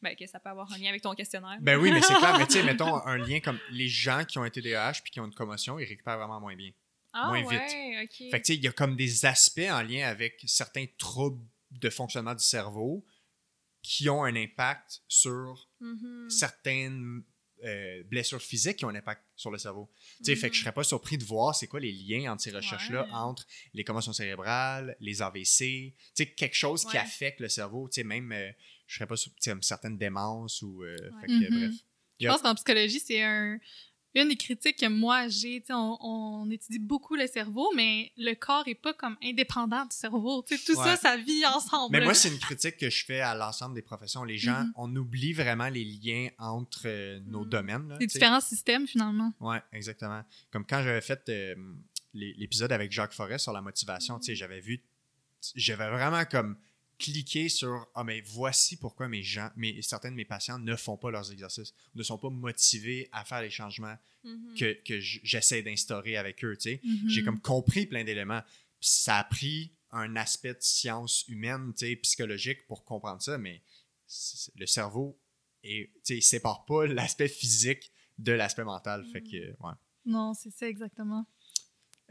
ben, que ça peut avoir un lien avec ton questionnaire. Ben oui, mais c'est clair. Mais tu sais, mettons un lien comme les gens qui ont un TDAH puis qui ont une commotion, ils récupèrent vraiment moins bien. ah, moins ouais, ok. Fait que tu sais, il y a comme des aspects en lien avec certains troubles de fonctionnement du cerveau qui ont un impact sur Mhm. certaines euh, blessures physiques qui ont un impact sur le cerveau. Tu sais, fait que je Mhm. serais pas surpris de voir c'est quoi les liens entre ces recherches-là Ouais. entre les commotions cérébrales, les AVC, tu sais, quelque chose qui affecte le cerveau, tu sais, même, euh, je serais pas surpris, certaines démences ou, euh, Ouais. fait que, Mhm. bref. Je pense qu'en psychologie, c'est un, une des critiques que moi j'ai. On, on étudie beaucoup le cerveau, mais le corps est pas comme indépendant du cerveau. Tout Ouais. ça, ça vit ensemble. Mais moi, c'est une critique que je fais à l'ensemble des professions. Les gens, Mhm. on oublie vraiment les liens entre euh, nos Mhm. domaines. là, sais. différents systèmes, finalement. Ouais, exactement. Comme quand j'avais fait euh, les- l'épisode avec Jacques Forest sur la motivation, tu sais, j'avais vu, j'avais vraiment comme cliqué sur ah mais voici pourquoi mes gens, mes, certains de mes patients ne font pas leurs exercices, ne sont pas motivés à faire les changements Mhm. que, que j'essaie d'instaurer avec eux, tu sais. Mhm. J'ai comme compris plein d'éléments. Ça a pris un aspect de science humaine, tu sais, psychologique pour comprendre ça, mais le cerveau et tu sais, il sépare pas l'aspect physique de l'aspect mental. Fait que, ouais. Non, c'est ça, exactement.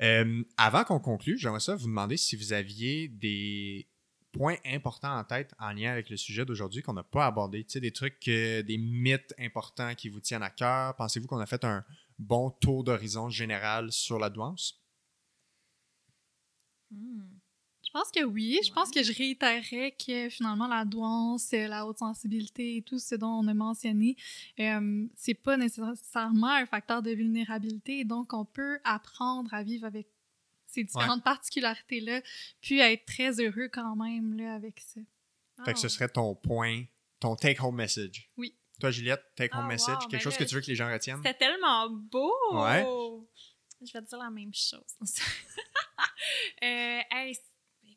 Euh, avant qu'on conclue, j'aimerais ça vous demander si vous aviez des points importants en tête en lien avec le sujet d'aujourd'hui qu'on n'a pas abordé. Tu sais, des trucs, euh, des mythes importants qui vous tiennent à cœur. Pensez-vous qu'on a fait un, bon tour d'horizon général sur la douance? Hmm. Je pense que oui. Je pense que je réitérerais que finalement la douance, la haute sensibilité et tout ce dont on a mentionné, euh, c'est pas nécessairement un facteur de vulnérabilité. Donc, on peut apprendre à vivre avec ces différentes particularités-là, puis être très heureux quand même là, avec ça. Fait que ce ah. serait ton point, ton take-home message. Oui. Toi, Juliette, take-home ah, message, quelque ben chose que tu veux que les gens retiennent? C'était tellement beau! Ouais. Je vais te dire la même chose. euh,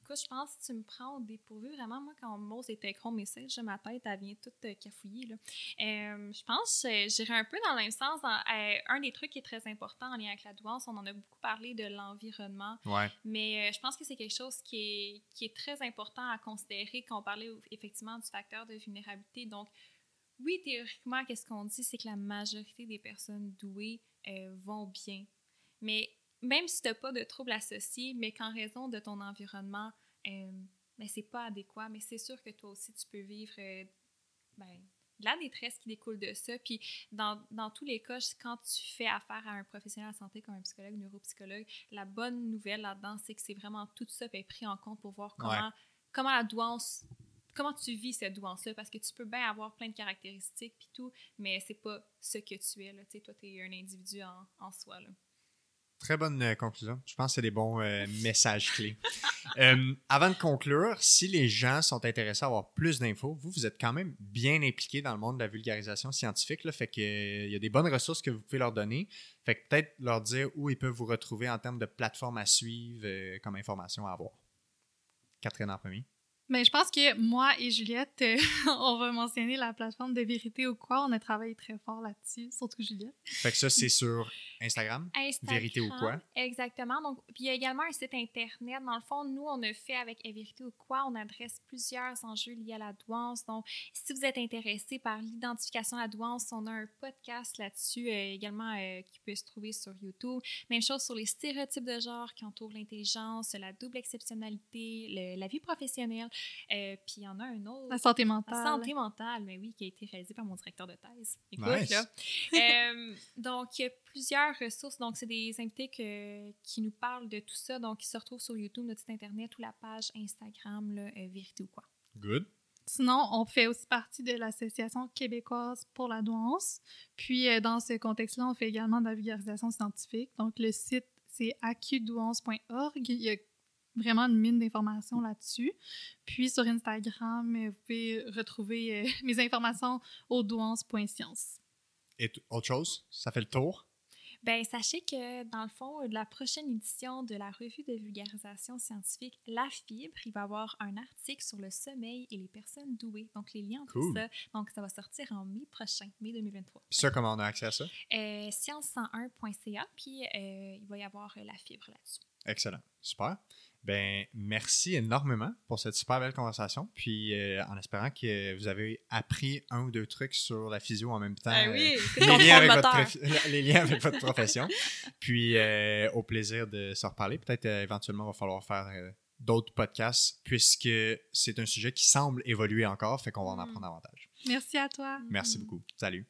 écoute, je pense que tu me prends au dépourvu. Vraiment, moi, quand on me pose des take-home messages, ma tête, elle vient toute euh, cafouillée. Là. Euh, je pense que euh, j'irai un peu dans le même sens. un des trucs qui est très important en lien avec la douance, on en a beaucoup parlé de l'environnement. Ouais. Mais je pense que c'est quelque chose qui est, qui est très important à considérer quand on parlait effectivement du facteur de vulnérabilité. Donc, oui, théoriquement, qu'est-ce qu'on dit, c'est que la majorité des personnes douées vont bien. Mais même si tu n'as pas de troubles associés, mais qu'en raison de ton environnement, euh, ben, c'est pas adéquat, mais c'est sûr que toi aussi, tu peux vivre euh, ben, de la détresse qui découle de ça. Puis dans, dans, tous les cas, quand tu fais affaire à un professionnel de santé comme un psychologue, neuropsychologue, la bonne nouvelle là-dedans, c'est que c'est vraiment tout ça est pris en compte pour voir comment, comment la douance comment tu vis cette douance-là, parce que tu peux bien avoir plein de caractéristiques puis tout, mais c'est pas ce que tu es, là. Tu sais, toi, tu es un individu en, en soi, là. Très bonne euh, conclusion. Je pense que c'est des bons euh, messages clés. Euh, avant de conclure, si les gens sont intéressés à avoir plus d'infos, vous, vous êtes quand même bien impliqué dans le monde de la vulgarisation scientifique. Là, fait qu'il y a des bonnes ressources que vous pouvez leur donner. Fait que peut-être leur dire où ils peuvent vous retrouver en termes de plateformes à suivre comme information à avoir. Catherine en premier. Mais je pense que moi et Juliette, euh, on va mentionner la plateforme de vérité ou quoi. On a travaillé très fort là-dessus, surtout Juliette. Fait que ça, c'est sur Instagram, Vérité ou quoi? Exactement. Donc, puis il y a également un site internet. Dans le fond, nous, on a fait avec Vérité ou quoi, on adresse plusieurs enjeux liés à la douance. Donc, si vous êtes intéressé par l'identification à la douance, on a un podcast là-dessus euh, également euh, qui peut se trouver sur YouTube. Même chose sur les stéréotypes de genre qui entourent l'intelligence, la double exceptionnalité, la vie professionnelle. Euh, puis il y en a un autre. La santé mentale. La santé mentale, mais oui, qui a été réalisé par mon directeur de thèse. Écoute, là. Euh, donc, il y a plusieurs ressources. Donc, c'est des invités que, qui nous parlent de tout ça. Donc, ils se retrouvent sur YouTube, notre site Internet ou la page Instagram, là, euh, Vérité ou quoi. Good. Sinon, on fait aussi partie de l'Association québécoise pour la douance. Puis, dans ce contexte-là, on fait également de la vulgarisation scientifique. Donc, le site, c'est acudouance.org. Il y a vraiment une mine d'informations là-dessus. Puis sur Instagram, euh, vous pouvez retrouver euh, mes informations au douance.science. Et autre chose, ça fait le tour? Bien, sachez que dans le fond, de la prochaine édition de la revue de vulgarisation scientifique La Fibre, il va y avoir un article sur le sommeil et les personnes douées. Donc, les liens entre ça. Donc, ça va sortir en mai prochain, mai 2023. Puis ça, comment on a accès à ça? Euh, science101.ca, puis il va y avoir la fibre là-dessus. Excellent. Super. Ben, merci énormément pour cette super belle conversation. Puis, euh, en espérant que vous avez appris un ou deux trucs sur la physio en même temps. Ben oui, euh, les, liens avec votre, les, liens avec votre, profession. Puis, euh, au plaisir de se reparler. Peut-être éventuellement, il va falloir faire d'autres podcasts puisque c'est un sujet qui semble évoluer encore. Fait qu'on va en mm. apprendre davantage. Merci à toi. Merci beaucoup. Salut.